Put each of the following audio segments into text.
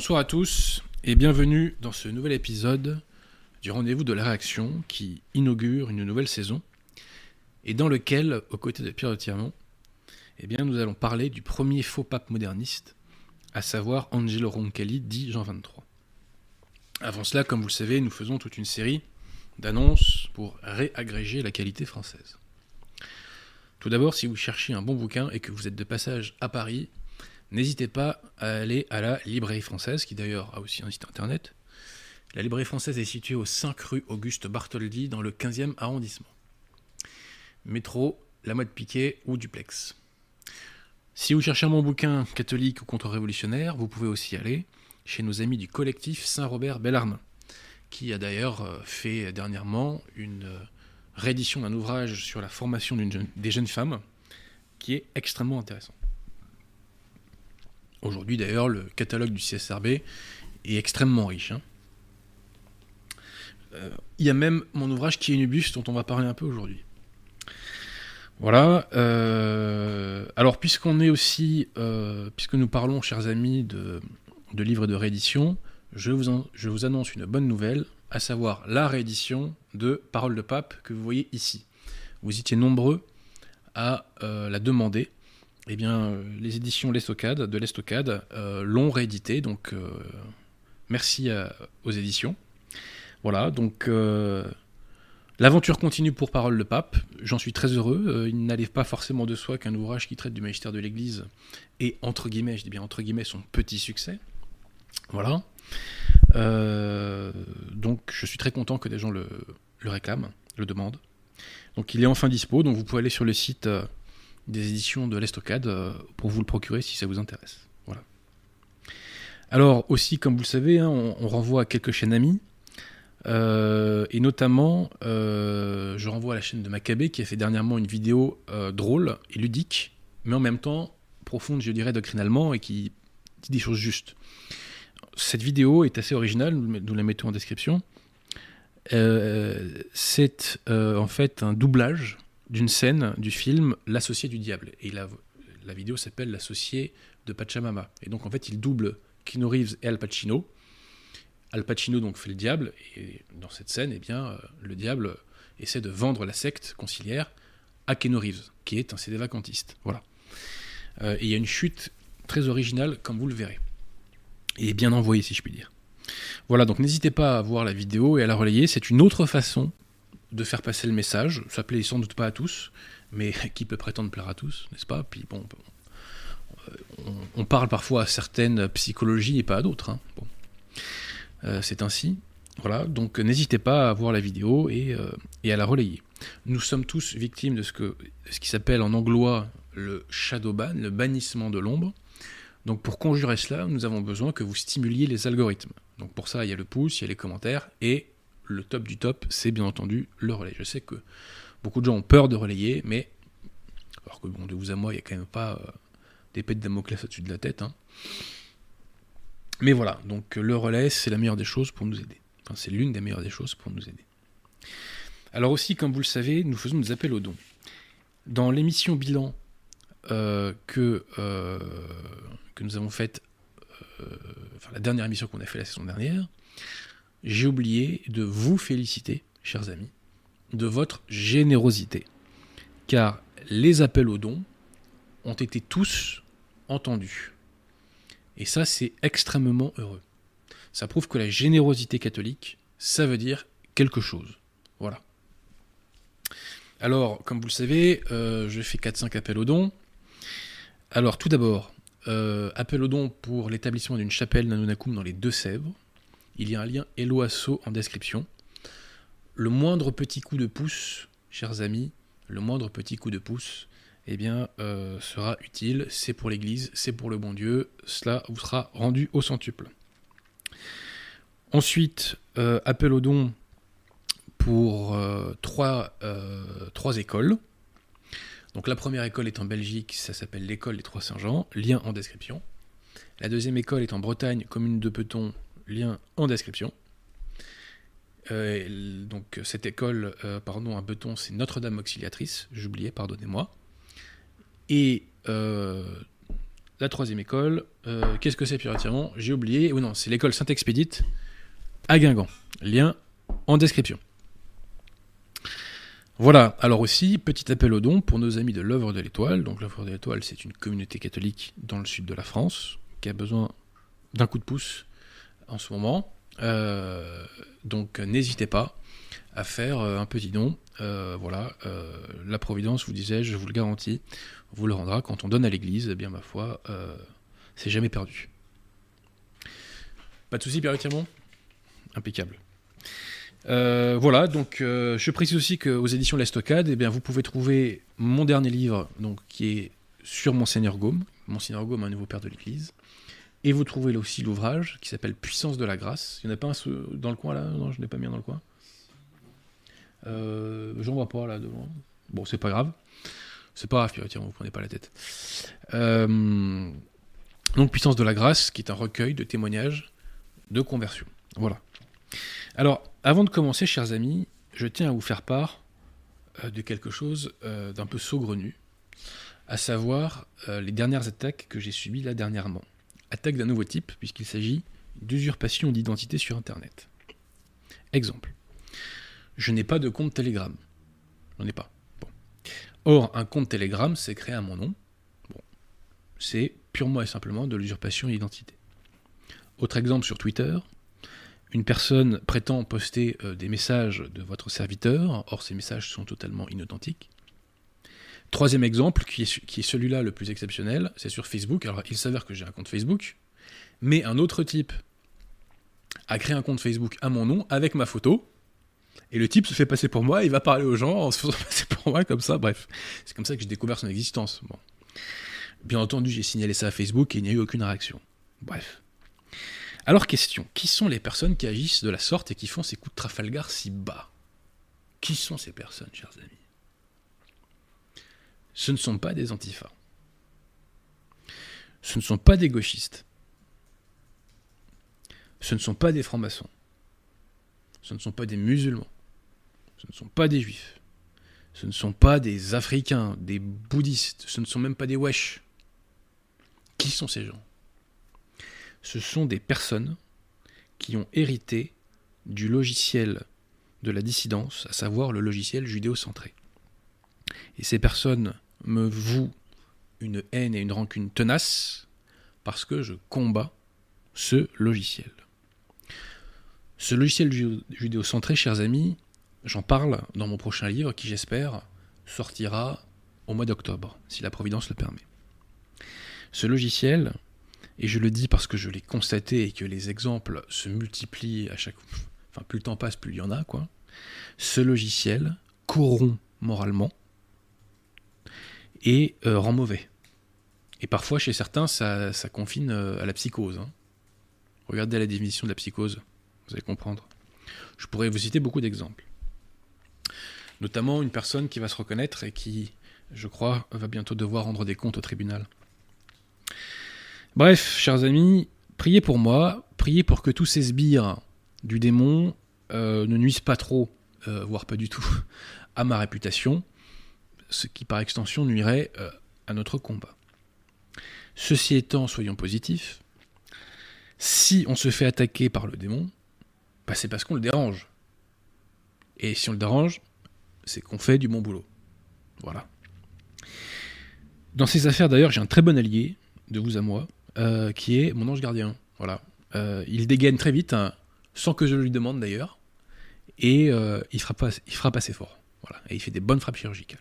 Bonsoir à tous et bienvenue dans ce nouvel épisode du rendez-vous de la réaction qui inaugure une nouvelle saison et dans lequel, aux côtés de Pierre de Tirmont, eh bien, nous allons parler du premier faux pape moderniste, à savoir Angelo Roncalli, dit Jean 23. Avant cela, comme vous le savez, nous faisons toute une série d'annonces pour réagréger la qualité française. Tout d'abord, si vous cherchez un bon bouquin et que vous êtes de passage à Paris, n'hésitez pas à aller à la Librairie française, qui d'ailleurs a aussi un site internet. La Librairie française est située au 5 rue Auguste Bartholdi, dans le 15e arrondissement. Métro, La Mode Piquet ou Duplex. Si vous cherchez bon bouquin catholique ou contre-révolutionnaire, vous pouvez aussi aller chez nos amis du collectif Saint-Robert Bellarmin, qui a d'ailleurs euh, fait dernièrement une euh, réédition d'un ouvrage sur la formation des jeunes femmes, qui est extrêmement intéressant. Aujourd'hui d'ailleurs, le catalogue du CSRB est extrêmement riche. Hein. Euh, il y a même mon ouvrage qui est Nubus dont on va parler un peu aujourd'hui. Voilà. Euh, alors puisqu'on est aussi, euh, puisque nous parlons, chers amis, de, livres de réédition, je vous, je vous annonce une bonne nouvelle, à savoir la réédition de Paroles de Pape que vous voyez ici. Vous étiez nombreux à la demander eh bien, euh, les éditions L'Estocade, de l'Estocade euh, l'ont réédité. Donc, euh, merci aux éditions. Voilà, donc l'aventure continue pour Parole de Pape. J'en suis très heureux. il n'allait pas forcément de soi qu'un ouvrage qui traite du magistère de l'Église et entre guillemets, je dis bien entre guillemets, son petit succès. Voilà. donc, je suis très content que des gens le, le réclament, le demandent. Donc, il est enfin dispo. Donc, vous pouvez aller sur le site des éditions de l'Estocade euh, pour vous le procurer si ça vous intéresse. Voilà. Alors aussi, comme vous le savez, hein, on, renvoie à quelques chaînes amies. Euh, et notamment, euh, je renvoie à la chaîne de Maccabée qui a fait dernièrement une vidéo drôle et ludique, mais en même temps profonde, je dirais, doctrinalement et qui dit des choses justes. Cette vidéo est assez originale, nous la mettons en description. c'est en fait un doublage d'une scène du film L'associé du diable. Et la, vidéo s'appelle L'associé de Pachamama. Et donc en fait, il double Kino Reeves et Al Pacino. Al Pacino donc fait le diable, et dans cette scène, eh bien, euh, le diable essaie de vendre la secte conciliaire à Keno Reeves, qui est un CD vacantiste. Voilà. Euh, et il y a une chute très originale, comme vous le verrez. Et bien envoyée, si je puis dire. Voilà, donc n'hésitez pas à voir la vidéo et à la relayer. C'est une autre façon de faire passer le message. Ça plaît sans doute pas à tous, mais qui peut prétendre plaire à tous, n'est-ce pas? Puis bon, on, parle parfois à certaines psychologies et pas à d'autres. Hein. Bon. Euh, c'est ainsi. Voilà, donc n'hésitez pas à voir la vidéo et, euh, à la relayer. Nous sommes tous victimes de ce, que, ce qui s'appelle en anglois le shadow ban, le bannissement de l'ombre. Donc pour conjurer cela, nous avons besoin que vous stimuliez les algorithmes. Donc pour ça, il y a le pouce, il y a les commentaires et le top du top, c'est bien entendu le relais. Je sais que beaucoup de gens ont peur de relayer, mais alors que bon, de vous à moi, il n'y a quand même pas euh, d'épée de Damoclès au-dessus de la tête. Hein. Mais voilà, donc le relais, c'est la meilleure des choses pour nous aider. Enfin, c'est l'une des meilleures des choses pour nous aider. Alors aussi, comme vous le savez, nous faisons des appels aux dons. Dans l'émission bilan euh, que, euh, que nous avons faite, enfin la dernière émission qu'on a fait la saison dernière, j'ai oublié de vous féliciter, chers amis, de votre générosité. Car les appels aux dons ont été tous entendus. Et ça, c'est extrêmement heureux. Ça prouve que la générosité catholique, ça veut dire quelque chose. Voilà. Alors, comme vous le savez, euh, je fais 4-5 appels aux dons. Alors, tout d'abord, euh, appel aux dons pour l'établissement d'une chapelle Nanonakum dans les Deux-Sèvres il y a un lien Eloasso en description. Le moindre petit coup de pouce, chers amis, le moindre petit coup de pouce, eh bien, euh, sera utile. C'est pour l'Église, c'est pour le bon Dieu. Cela vous sera rendu au centuple. Ensuite, euh, appel au don pour euh, trois, trois, écoles. Donc la première école est en Belgique, ça s'appelle l'école des Trois Saint-Jean, lien en description. La deuxième école est en Bretagne, commune de Peton, lien en description. Euh, donc cette école, euh, pardon, à Beton, c'est Notre-Dame Auxiliatrice, j'oubliais, pardonnez-moi. Et euh, la troisième école. Qu'est-ce que c'est Tirement J'ai oublié. Ou non, c'est l'école Saint-Expédite à Guingamp. Lien en description. Voilà, alors aussi, petit appel au don pour nos amis de l'œuvre de l'étoile. Donc l'œuvre de l'étoile, c'est une communauté catholique dans le sud de la France qui a besoin d'un coup de pouce en ce moment. Euh, donc n'hésitez pas à faire euh, un petit don. Euh, voilà, la Providence, vous disais, je vous le garantis, vous le rendra quand on donne à l'Église. Eh bien, ma foi, c'est jamais perdu. Pas de souci, Pierre Impeccable. voilà, donc je précise aussi qu'aux éditions L'Estocade, eh bien, vous pouvez trouver mon dernier livre, donc, qui est sur Monseigneur Gaume. Monseigneur Gaume, un nouveau père de l'Église. Et vous trouvez aussi l'ouvrage qui s'appelle Puissance de la grâce. Il n'y en a pas un dans le coin là? Non, je ne l'ai pas mis dans le coin. Euh, J'en vois pas là devant. Bon, c'est pas grave. C'est pas grave, tiens, vous prenez pas la tête. Euh, donc, Puissance de la grâce, qui est un recueil de témoignages de conversion. Voilà. Alors, avant de commencer, chers amis, je tiens à vous faire part euh, de quelque chose d'un peu saugrenu, à savoir les dernières attaques que j'ai subies là dernièrement attaque d'un nouveau type, puisqu'il s'agit d'usurpation d'identité sur Internet. Exemple. Je n'ai pas de compte Telegram. J'en ai pas. Or, un compte Telegram, c'est créé à mon nom. Bon. C'est purement et simplement de l'usurpation d'identité. Autre exemple sur Twitter. Une personne prétend poster euh, des messages de votre serviteur, or ces messages sont totalement inauthentiques. Troisième exemple, qui est, celui-là le plus exceptionnel, c'est sur Facebook. Alors, il s'avère que j'ai un compte Facebook, mais un autre type a créé un compte Facebook à mon nom avec ma photo. Et le type se fait passer pour moi, il va parler aux gens en se faisant passer pour moi comme ça, bref. C'est comme ça que j'ai découvert son existence. Bon. Bien entendu, j'ai signalé ça à Facebook et il n'y a eu aucune réaction. Bref. Alors question, qui sont les personnes qui agissent de la sorte et qui font ces coups de Trafalgar si bas? Qui sont ces personnes, chers amis? Ce ne sont pas des antifas. Ce ne sont pas des gauchistes. Ce ne sont pas des francs-maçons. Ce ne sont pas des musulmans. Ce ne sont pas des juifs. Ce ne sont pas des africains, des bouddhistes. Ce ne sont même pas des wesh. Qui sont ces gens? Ce sont des personnes qui ont hérité du logiciel de la dissidence, à savoir le logiciel judéo-centré. Et ces personnes me vouent une haine et une rancune tenace parce que je combats ce logiciel. Ce logiciel judéo-centré, chers amis, j'en parle dans mon prochain livre qui, j'espère, sortira au mois d'octobre, si la Providence le permet. Ce logiciel, et je le dis parce que je l'ai constaté et que les exemples se multiplient à chaque fois, enfin plus le temps passe, plus il y en a, quoi. Ce logiciel corrompt moralement, et euh, rend mauvais. Et parfois, chez certains, ça, confine euh, à la psychose. Hein. Regardez la définition de la psychose, vous allez comprendre. Je pourrais vous citer beaucoup d'exemples. Notamment une personne qui va se reconnaître et qui, je crois, va bientôt devoir rendre des comptes au tribunal. Bref, chers amis, priez pour moi, priez pour que tous ces sbires du démon euh, ne nuisent pas trop, voire pas du tout, à ma réputation, ce qui par extension nuirait euh, à notre combat. Ceci étant, soyons positifs, si on se fait attaquer par le démon, bah, c'est parce qu'on le dérange. Et si on le dérange, c'est qu'on fait du bon boulot. Voilà. Dans ces affaires, d'ailleurs, j'ai un très bon allié, de vous à moi, euh, qui est mon ange gardien. Voilà. Euh, il dégaine très vite, hein, sans que je lui demande d'ailleurs, et il, frappe, il frappe assez fort. Voilà. Et il fait des bonnes frappes chirurgicales.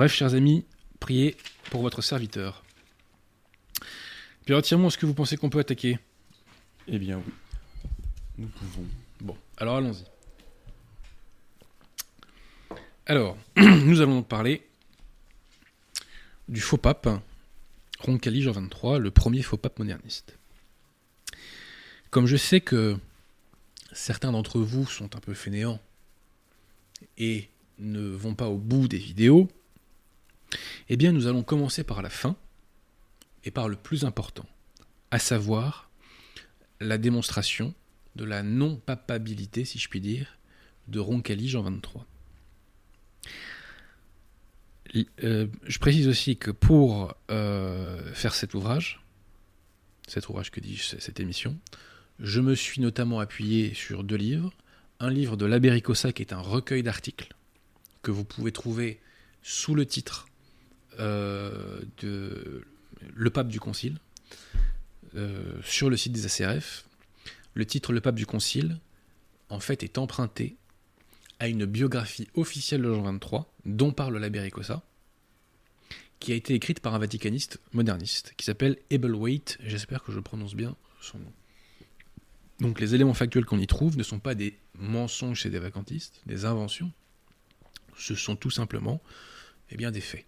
Bref, chers amis, priez pour votre serviteur. Puis retirez-moi, est-ce que vous pensez qu'on peut attaquer? Eh bien oui. Nous pouvons. Bon, alors allons-y. Alors, nous allons donc parler du faux pape, Roncalli Jean 23, le premier faux pape moderniste. Comme je sais que certains d'entre vous sont un peu fainéants et ne vont pas au bout des vidéos, eh bien, nous allons commencer par la fin et par le plus important, à savoir la démonstration de la non-papabilité, si je puis dire, de Roncalli Jean 23. Euh, je précise aussi que pour euh, faire cet ouvrage, cet ouvrage que dis-je, cette émission, je me suis notamment appuyé sur deux livres. Un livre de l'Abéricosa qui est un recueil d'articles que vous pouvez trouver sous le titre de Le pape du concile sur le site des ACRF. Le titre Le pape du concile, en fait, est emprunté à une biographie officielle de Jean 23, dont parle l'Abéricosa, qui a été écrite par un vaticaniste moderniste, qui s'appelle Waite, j'espère que je prononce bien son nom. Donc les éléments factuels qu'on y trouve ne sont pas des mensonges chez des vacantistes, des inventions, ce sont tout simplement eh bien, des faits.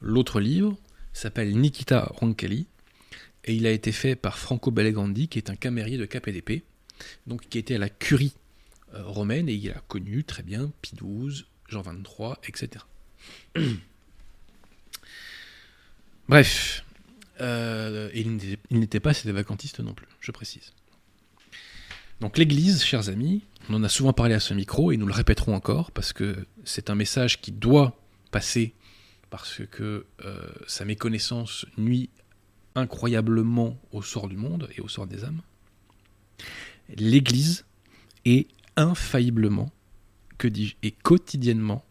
L'autre livre s'appelle Nikita Roncalli, et il a été fait par Franco Bellegrandi, qui est un camérier de KPDP, donc qui était à la curie euh, romaine et il a connu très bien Pie XII, Jean XXIII, etc. Bref, euh, il n'était pas des vacantistes non plus, je précise. Donc l'Église, chers amis, on en a souvent parlé à ce micro et nous le répéterons encore parce que c'est un message qui doit passer parce que euh, sa méconnaissance nuit incroyablement au sort du monde et au sort des âmes. L'Église est infailliblement, que dis-je, et quotidiennement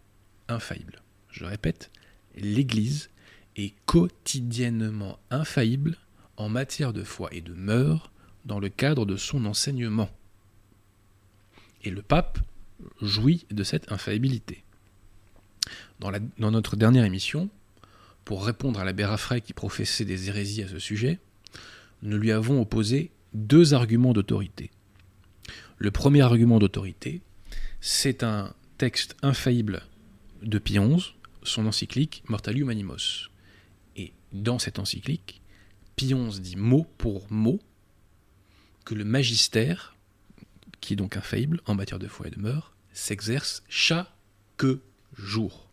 infaillible. Je répète, l'Église est quotidiennement infaillible en matière de foi et de mœurs dans le cadre de son enseignement. Et le pape jouit de cette infaillibilité. Dans, notre dernière émission, pour répondre à la Bérafray qui professait des hérésies à ce sujet, nous lui avons opposé deux arguments d'autorité. Le premier argument d'autorité, c'est un texte infaillible de Pie XI, son encyclique Mortalium Animos. Et dans cette encyclique, Pie XI dit mot pour mot que le magistère, qui est donc infaillible en matière de foi et de mœurs, s'exerce chaque jour.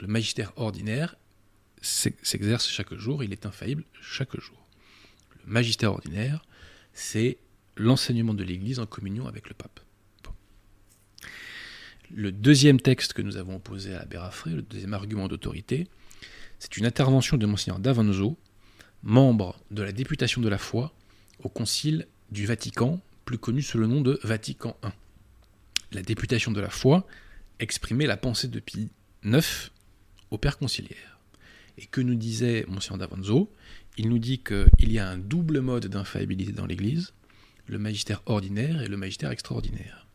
Le magistère ordinaire s'exerce chaque jour, il est infaillible chaque jour. Le magistère ordinaire, c'est l'enseignement de l'Église en communion avec le pape. Le deuxième texte que nous avons opposé à Bérafré, le deuxième argument d'autorité, c'est une intervention de Monseigneur Davanzo, membre de la députation de la foi au Concile du Vatican, plus connu sous le nom de Vatican I. La députation de la foi exprimait la pensée de Pie IX au Père conciliaire. Et que nous disait Monseigneur Davanzo? Il nous dit qu'il y a un double mode d'infaillibilité dans l'Église, le magistère ordinaire et le magistère extraordinaire.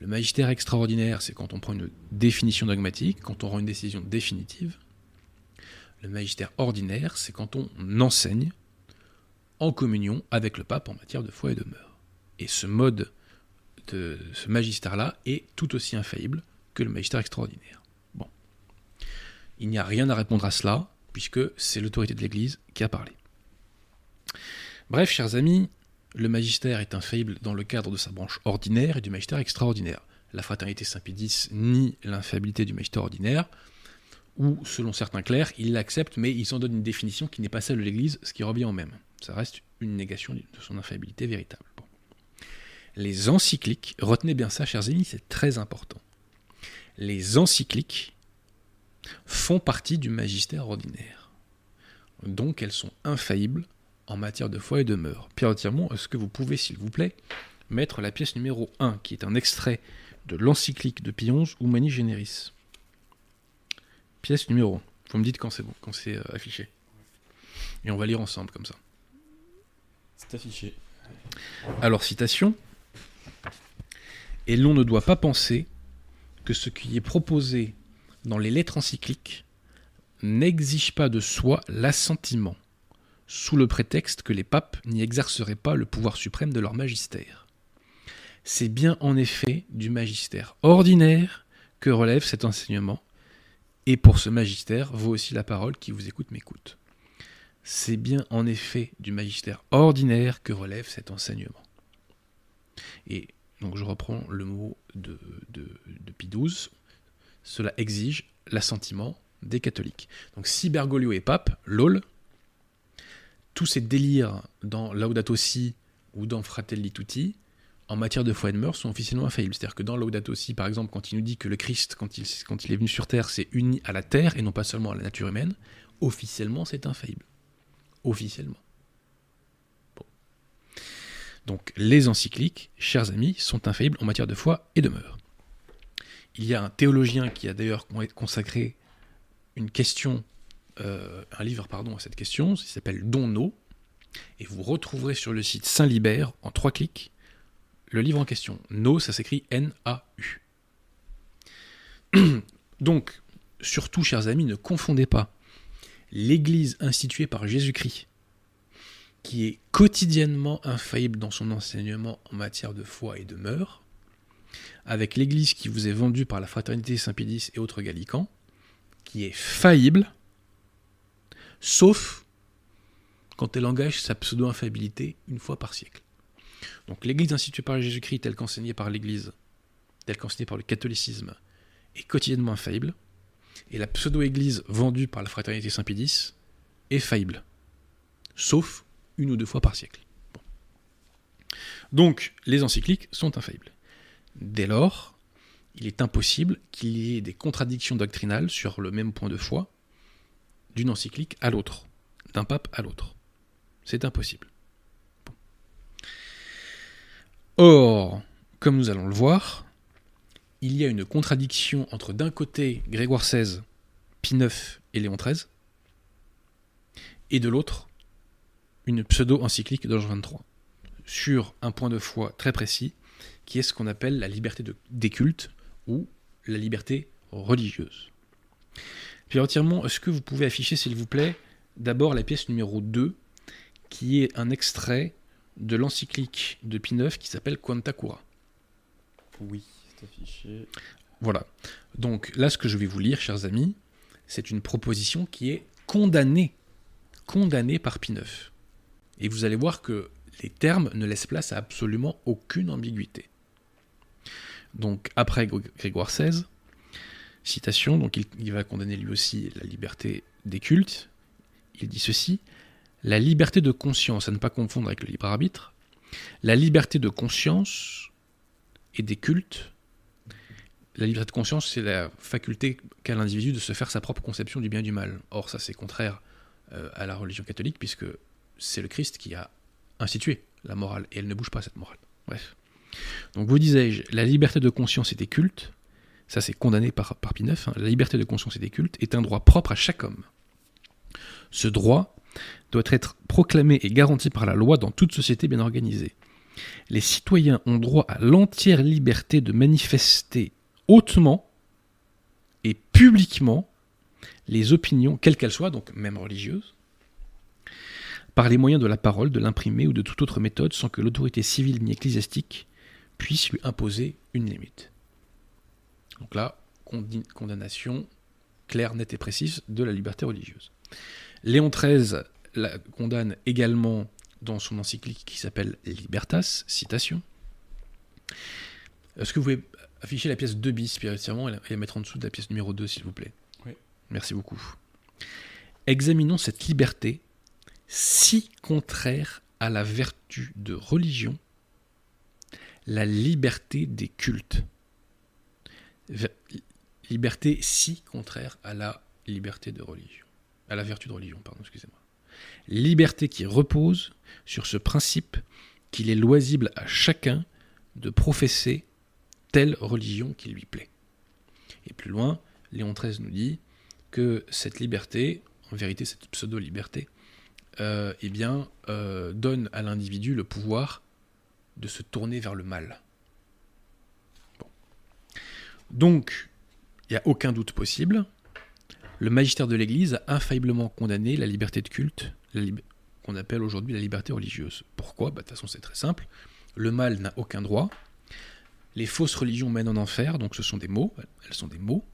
Le magistère extraordinaire, c'est quand on prend une définition dogmatique, quand on rend une décision définitive. Le magistère ordinaire, c'est quand on enseigne en communion avec le pape en matière de foi et de mœurs. Et ce mode de ce magistère-là est tout aussi infaillible que le magistère extraordinaire. Il n'y a rien à répondre à cela, puisque c'est l'autorité de l'Église qui a parlé. Bref, chers amis, le magistère est infaillible dans le cadre de sa branche ordinaire et du magistère extraordinaire. La fraternité Saint-Pédis nie l'infaillibilité du magistère ordinaire, ou, selon certains clercs, il l'accepte, mais il s'en donne une définition qui n'est pas celle de l'Église, ce qui revient au même. Ça reste une négation de son infaillibilité véritable. Les encycliques, retenez bien ça, chers amis, c'est très important. Les encycliques font partie du magistère ordinaire. Donc elles sont infaillibles en matière de foi et de mœurs. Pierre Tirmont, est-ce que vous pouvez, s'il vous plaît, mettre la pièce numéro 1, qui est un extrait de l'encyclique de Pie XI, Humani Generis? Pièce numéro 1. Vous me dites quand c'est bon, quand c'est euh, affiché. Et on va lire ensemble comme ça. C'est affiché. Alors, citation. Et l'on ne doit pas penser que ce qui est proposé dans les lettres encycliques n'exige pas de soi l'assentiment sous le prétexte que les papes n'y exerceraient pas le pouvoir suprême de leur magistère. C'est bien en effet du magistère ordinaire que relève cet enseignement, et pour ce magistère vaut aussi la parole qui vous écoute m'écoute. C'est bien en effet du magistère ordinaire que relève cet enseignement. Et donc je reprends le mot de, de, Pie XII, cela exige l'assentiment des catholiques. Donc si Bergoglio est pape, lol, tous ces délires dans Laudato Si ou dans Fratelli Tutti en matière de foi et de mœurs, sont officiellement infaillibles. C'est-à-dire que dans Laudato Si, par exemple, quand il nous dit que le Christ, quand il, est venu sur Terre, s'est uni à la Terre et non pas seulement à la nature humaine, officiellement, c'est infaillible. Officiellement. Donc, les encycliques, chers amis, sont infaillibles en matière de foi et de mœurs. Il y a un théologien qui a d'ailleurs consacré une question, euh, un livre pardon, à cette question, il s'appelle Donno, et vous retrouverez sur le site Saint-Libert, en trois clics, le livre en question. No, ça s'écrit N-A-U. Donc, surtout, chers amis, ne confondez pas l'Église instituée par Jésus-Christ, qui est quotidiennement infaillible dans son enseignement en matière de foi et de mœurs, avec l'Église qui vous est vendue par la Fraternité Saint-Pédis et autres gallicans, qui est faillible, sauf quand elle engage sa pseudo-infaillibilité une fois par siècle. Donc l'Église instituée par Jésus-Christ, telle qu'enseignée par l'Église, telle qu'enseignée par le catholicisme, est quotidiennement infaillible, et la pseudo-Église vendue par la Fraternité Saint-Pédis est faillible, sauf une ou deux fois par siècle. Donc les encycliques sont infaillibles. Dès lors, il est impossible qu'il y ait des contradictions doctrinales sur le même point de foi d'une encyclique à l'autre, d'un pape à l'autre. C'est impossible. Or, comme nous allons le voir, il y a une contradiction entre d'un côté Grégoire XVI, Pie IX et Léon XIII, et de l'autre une pseudo-encyclique de XXIII, sur un point de foi très précis, qui est ce qu'on appelle la liberté de, des cultes ou la liberté religieuse. Puis entièrement, est-ce que vous pouvez afficher, s'il vous plaît, d'abord la pièce numéro 2 qui est un extrait de l'encyclique de Pie IX qui s'appelle Quanta Cura. Oui, c'est affiché. Voilà. Donc là, ce que je vais vous lire, chers amis, c'est une proposition qui est condamnée, condamnée par Pie IX. Et vous allez voir que les termes ne laissent place à absolument aucune ambiguïté. Donc après Grégoire XVI, citation, donc il, il va condamner lui aussi la liberté des cultes. Il dit ceci la liberté de conscience, à ne pas confondre avec le libre arbitre, la liberté de conscience et des cultes. La liberté de conscience, c'est la faculté qu'a l'individu de se faire sa propre conception du bien et du mal. Or, ça, c'est contraire euh, à la religion catholique, puisque c'est le Christ qui a institué la morale, et elle ne bouge pas, cette morale. Bref. Donc, vous disais-je, la liberté de conscience et des cultes, ça c'est condamné par, par Pie hein, la liberté de conscience et des cultes est un droit propre à chaque homme. Ce droit doit être proclamé et garanti par la loi dans toute société bien organisée. Les citoyens ont droit à l'entière liberté de manifester hautement et publiquement les opinions, quelles qu'elles soient, donc même religieuses, par les moyens de la parole, de l'imprimer ou de toute autre méthode sans que l'autorité civile ni ecclésiastique puisse lui imposer une limite. Donc là, condamnation claire, nette et précise de la liberté religieuse. Léon XIII la condamne également dans son encyclique qui s'appelle Libertas, citation. Est-ce que vous pouvez afficher la pièce 2 bis spirituellement et la mettre en dessous de la pièce numéro 2, s'il vous plaît? Oui. Merci beaucoup. Examinons cette liberté si contraire à la vertu de religion, la liberté des cultes. Liberté si contraire à la liberté de religion à la vertu de religion, pardon, excusez-moi. Liberté qui repose sur ce principe qu'il est loisible à chacun de professer telle religion qui lui plaît. Et plus loin, Léon XIII nous dit que cette liberté, en vérité cette pseudo-liberté, euh, eh euh, donne à l'individu le pouvoir de se tourner vers le mal. Donc, il n'y a aucun doute possible, le magistère de l'Église a infailliblement condamné la liberté de culte, qu'on appelle aujourd'hui la liberté religieuse. Pourquoi? Bah, De toute façon, c'est très simple. Le mal n'a aucun droit. Les fausses religions mènent en enfer, donc ce sont des mots, elles sont des mots,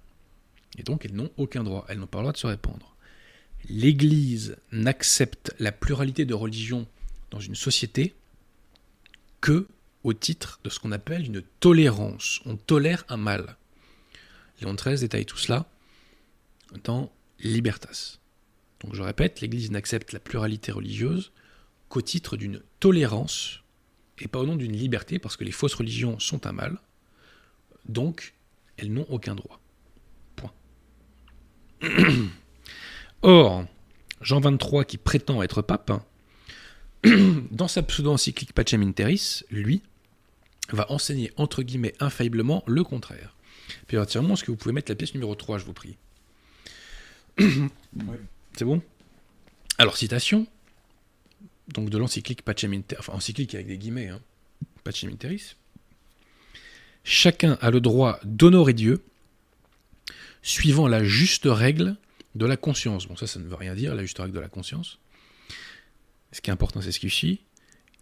et donc elles n'ont aucun droit, elles n'ont pas le droit de se répandre. L'Église n'accepte la pluralité de religions dans une société que au titre de ce qu'on appelle une tolérance. On tolère un mal. Léon XIII détaille tout cela dans Libertas. Donc je répète, l'Église n'accepte la pluralité religieuse qu'au titre d'une tolérance et pas au nom d'une liberté, parce que les fausses religions sont un mal, donc elles n'ont aucun droit. Point. Or, Jean XXIII, qui prétend être pape, dans sa pseudo-encyclique Pacem Interis, lui, va enseigner entre guillemets infailliblement le contraire. Puis entièrement, est-ce que vous pouvez mettre la pièce numéro 3, je vous prie C'est bon? Alors, citation, donc de l'encyclique Pacem Interis, enfin encyclique avec des guillemets, hein, Pacem Interis. Chacun a le droit d'honorer Dieu suivant la juste règle de la conscience. Bon, ça, ça ne veut rien dire, la juste règle de la conscience. Ce qui est important, c'est ce qui suit.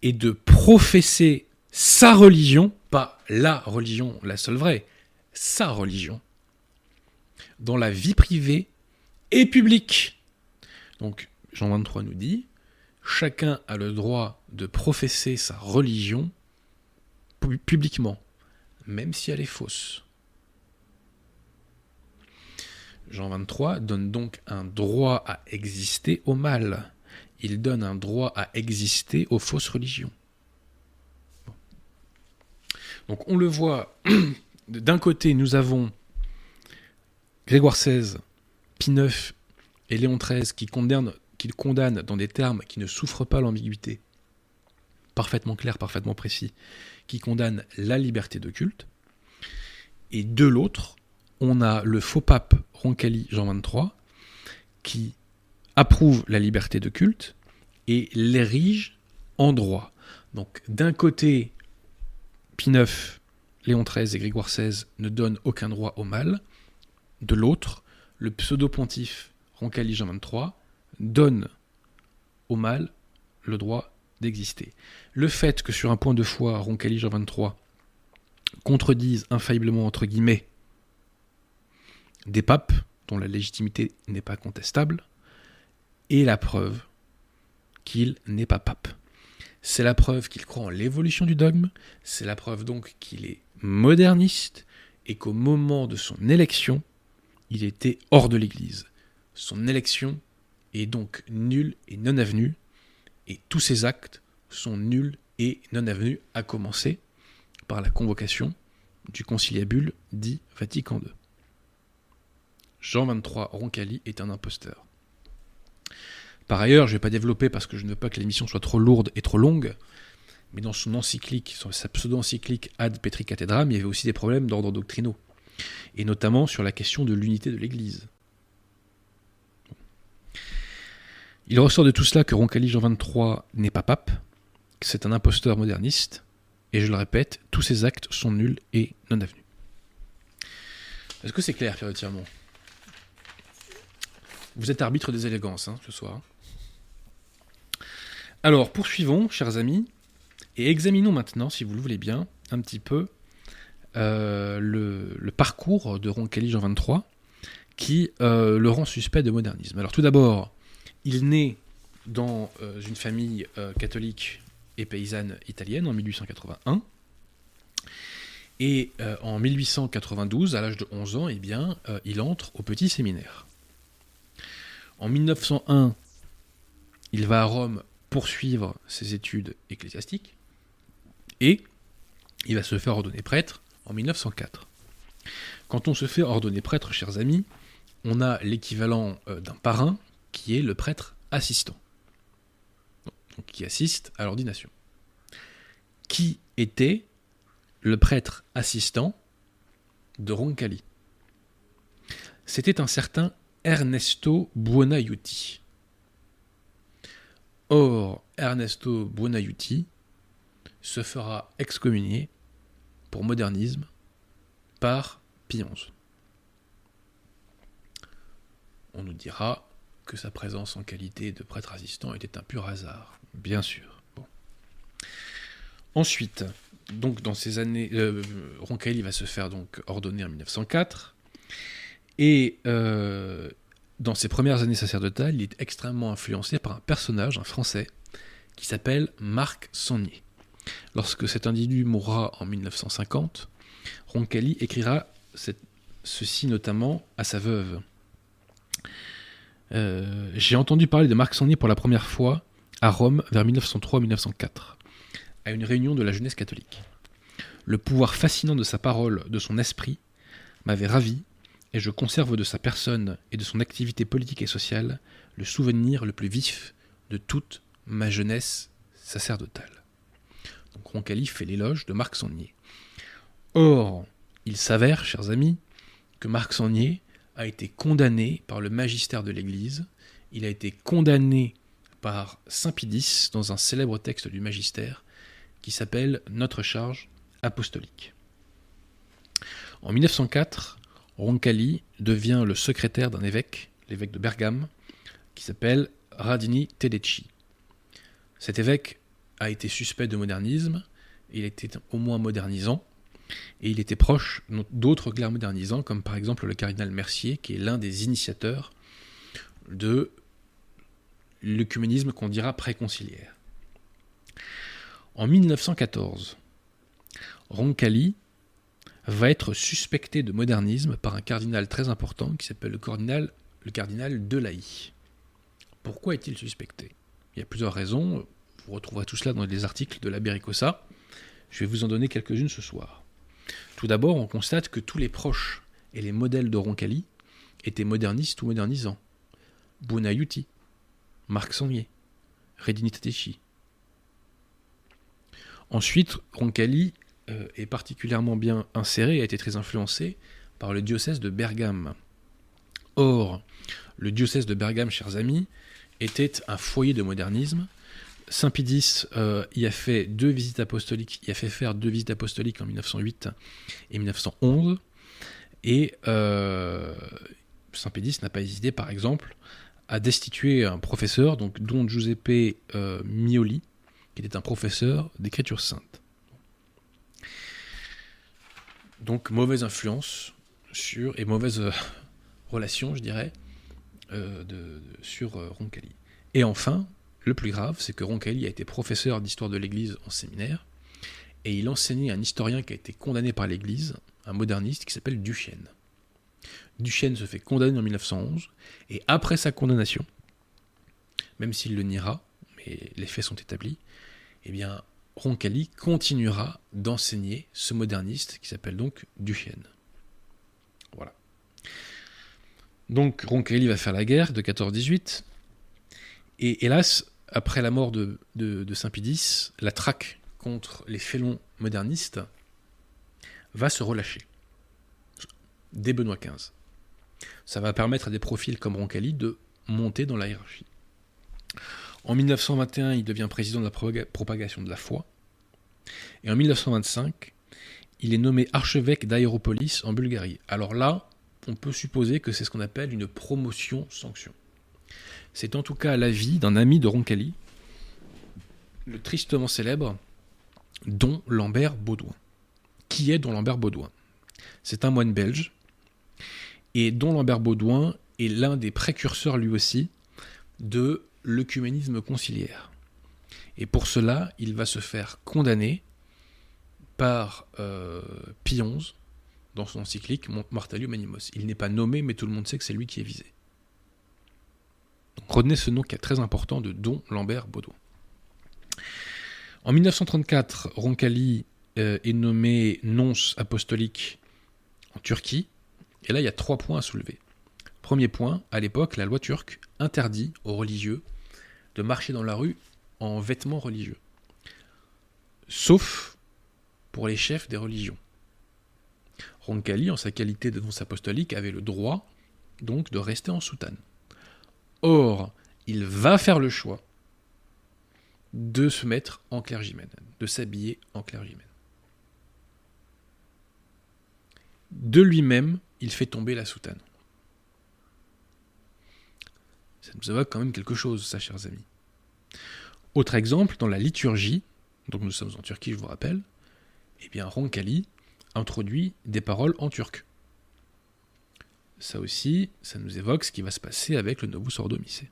Et de professer sa religion, pas la religion, la seule vraie, sa religion, dans la vie privée et publique. Donc, Jean 23 nous dit, chacun a le droit de professer sa religion publiquement, même si elle est fausse. Jean 23 donne donc un droit à exister au mal. Il donne un droit à exister aux fausses religions. Donc on le voit, d'un côté nous avons Grégoire XVI, Pie IX et Léon XIII qui condamnent, dans des termes qui ne souffrent pas l'ambiguïté, parfaitement clairs, parfaitement précis, qui condamnent la liberté de culte. Et de l'autre, on a le faux pape Roncalli Jean XXIII qui approuve la liberté de culte et l'érige en droit. Donc d'un côté, Pie IX, Léon XIII et Grégoire XVI ne donnent aucun droit au mal. De l'autre, le pseudo-pontife Roncalli Jean XXIII donne au mal le droit d'exister. Le fait que sur un point de foi, Roncalli Jean XXIII contredise infailliblement entre guillemets des papes, dont la légitimité n'est pas contestable, et la preuve qu'il n'est pas pape. C'est la preuve qu'il croit en l'évolution du dogme, c'est la preuve donc qu'il est moderniste, et qu'au moment de son élection, il était hors de l'Église. Son élection est donc nulle et non avenue, et tous ses actes sont nuls et non avenus, à commencer par la convocation du conciliabule dit Vatican II. Jean 23 Roncalli est un imposteur. Par ailleurs, je ne vais pas développer parce que je ne veux pas que l'émission soit trop lourde et trop longue, mais dans son encyclique, sa pseudo-encyclique Ad Petri Cathedram, il y avait aussi des problèmes d'ordre doctrinaux, et notamment sur la question de l'unité de l'Église. Il ressort de tout cela que Roncalli Jean 23 n'est pas pape, que c'est un imposteur moderniste, et je le répète, tous ses actes sont nuls et non avenus. Est-ce que c'est clair, Pierre Tirmont vous êtes arbitre des élégances hein, ce soir. Alors, poursuivons, chers amis, et examinons maintenant, si vous le voulez bien, un petit peu euh, le, parcours de Roncalli Jean 23, qui euh, le rend suspect de modernisme. Alors, tout d'abord, il naît dans euh, une famille catholique et paysanne italienne en 1881. Et en 1892, à l'âge de 11 ans, eh bien, il entre au petit séminaire. En 1901, il va à Rome poursuivre ses études ecclésiastiques et il va se faire ordonner prêtre en 1904. Quand on se fait ordonner prêtre, chers amis, on a l'équivalent euh, d'un parrain qui est le prêtre assistant, qui assiste à l'ordination. Qui était le prêtre assistant de Roncalli? C'était un certain Ernesto Buonaiuti. Or, Ernesto Buonaiuti se fera excommunier pour modernisme par Pie. On nous dira que sa présence en qualité de prêtre assistant était un pur hasard, bien sûr. Ensuite, donc dans ces années, euh, va se faire donc ordonner en 1904. Et euh, dans ses premières années sacerdotales, il est extrêmement influencé par un personnage, un Français, qui s'appelle Marc Saunier. Lorsque cet individu mourra en 1950, Roncalli écrira ceci notamment à sa veuve. Euh, j'ai entendu parler de Marc Saunier pour la première fois à Rome vers 1903-1904. à une réunion de la jeunesse catholique. Le pouvoir fascinant de sa parole, de son esprit, m'avait ravi, et je conserve de sa personne et de son activité politique et sociale le souvenir le plus vif de toute ma jeunesse sacerdotale. Donc Roncalli fait l'éloge de Marc Sangnier. Or, il s'avère, chers amis, que Marc Sangnier a été condamné par le magistère de l'Église, il a été condamné par Saint Pidis dans un célèbre texte du magistère qui s'appelle Notre charge apostolique. En 1904, Roncalli devient le secrétaire d'un évêque, l'évêque de Bergame, qui s'appelle Radini Tedeschi. Cet évêque a été suspect de modernisme, il était au moins modernisant, et il était proche d'autres clercs modernisants, comme par exemple le cardinal Mercier, qui est l'un des initiateurs de l'œcuménisme qu'on dira préconciliaire. En 1914, Roncalli va être suspecté de modernisme par un cardinal très important qui s'appelle le cardinal, le. Pourquoi est-il suspecté? Il y a plusieurs raisons. Vous retrouverez tout cela dans les articles de la Bericosa. Je vais vous en donner quelques-unes ce soir. Tout d'abord, on constate que tous les proches et les modèles de Roncalli étaient modernistes ou modernisants. Buonaiuti, Marc Sangnier, Redini Tateshi. Ensuite, Roncalli euh, est particulièrement bien inséré et a été très influencé par le diocèse de Bergame. Or, le diocèse de Bergame, chers amis, était un foyer de modernisme. Saint Pidis euh, y a fait deux visites apostoliques, y a fait faire deux visites apostoliques en 1908 et 1911. Et euh, Saint Pidis n'a pas hésité, par exemple, à destituer un professeur, donc Don Giuseppe Mioli, qui était un professeur d'écriture sainte. Donc mauvaise influence sur et mauvaise euh, relation, je dirais, euh, sur euh, Roncalli. Et enfin, le plus grave, c'est que Roncalli a été professeur d'histoire de l'Église en séminaire, et il enseignait un historien qui a été condamné par l'Église, un moderniste qui s'appelle Duchesne. Duchesne se fait condamner en 1911, et après sa condamnation, même s'il le niera, mais les faits sont établis, eh bien, Roncalli continuera d'enseigner ce moderniste qui s'appelle donc Duchesne. Voilà. Donc Roncalli va faire la guerre de 14-18, et hélas, après la mort de, Saint-Pidis, la traque contre les félons modernistes va se relâcher dès Benoît XV. Ça va permettre à des profils comme Roncalli de monter dans la hiérarchie. En 1921, il devient président de la propagation de la foi. Et en 1925, il est nommé archevêque d'Aéropolis en Bulgarie. Alors là, on peut supposer que c'est ce qu'on appelle une promotion-sanction. C'est en tout cas l'avis d'un ami de Roncalli, le tristement célèbre Don Lambert Baudouin. Qui est Don Lambert Baudouin? C'est un moine belge, et Don Lambert Baudouin est l'un des précurseurs lui aussi de l'œcuménisme conciliaire. Et pour cela, il va se faire condamner par euh, Pie XI dans son encyclique Mortalium Animos. Il n'est pas nommé, mais tout le monde sait que c'est lui qui est visé. retenez ce nom qui est très important de Don Lambert Baudouin. En 1934, Roncalli euh, est nommé nonce apostolique en Turquie. Et là, il y a trois points à soulever. Premier point, à l'époque, la loi turque interdit aux religieux de marcher dans la rue en vêtements religieux. Sauf pour les chefs des religions. Roncalli, en sa qualité de nonce apostolique, avait le droit donc de rester en soutane. Or, il va faire le choix de se mettre en clergymène, de s'habiller en clergymène. De lui-même, il fait tomber la soutane. Ça nous évoque quand même quelque chose, ça, chers amis. Autre exemple, dans la liturgie, donc nous sommes en Turquie, je vous rappelle, eh bien Roncalli introduit des paroles en turc. Ça aussi, ça nous évoque ce qui va se passer avec le Novus Ordomicé.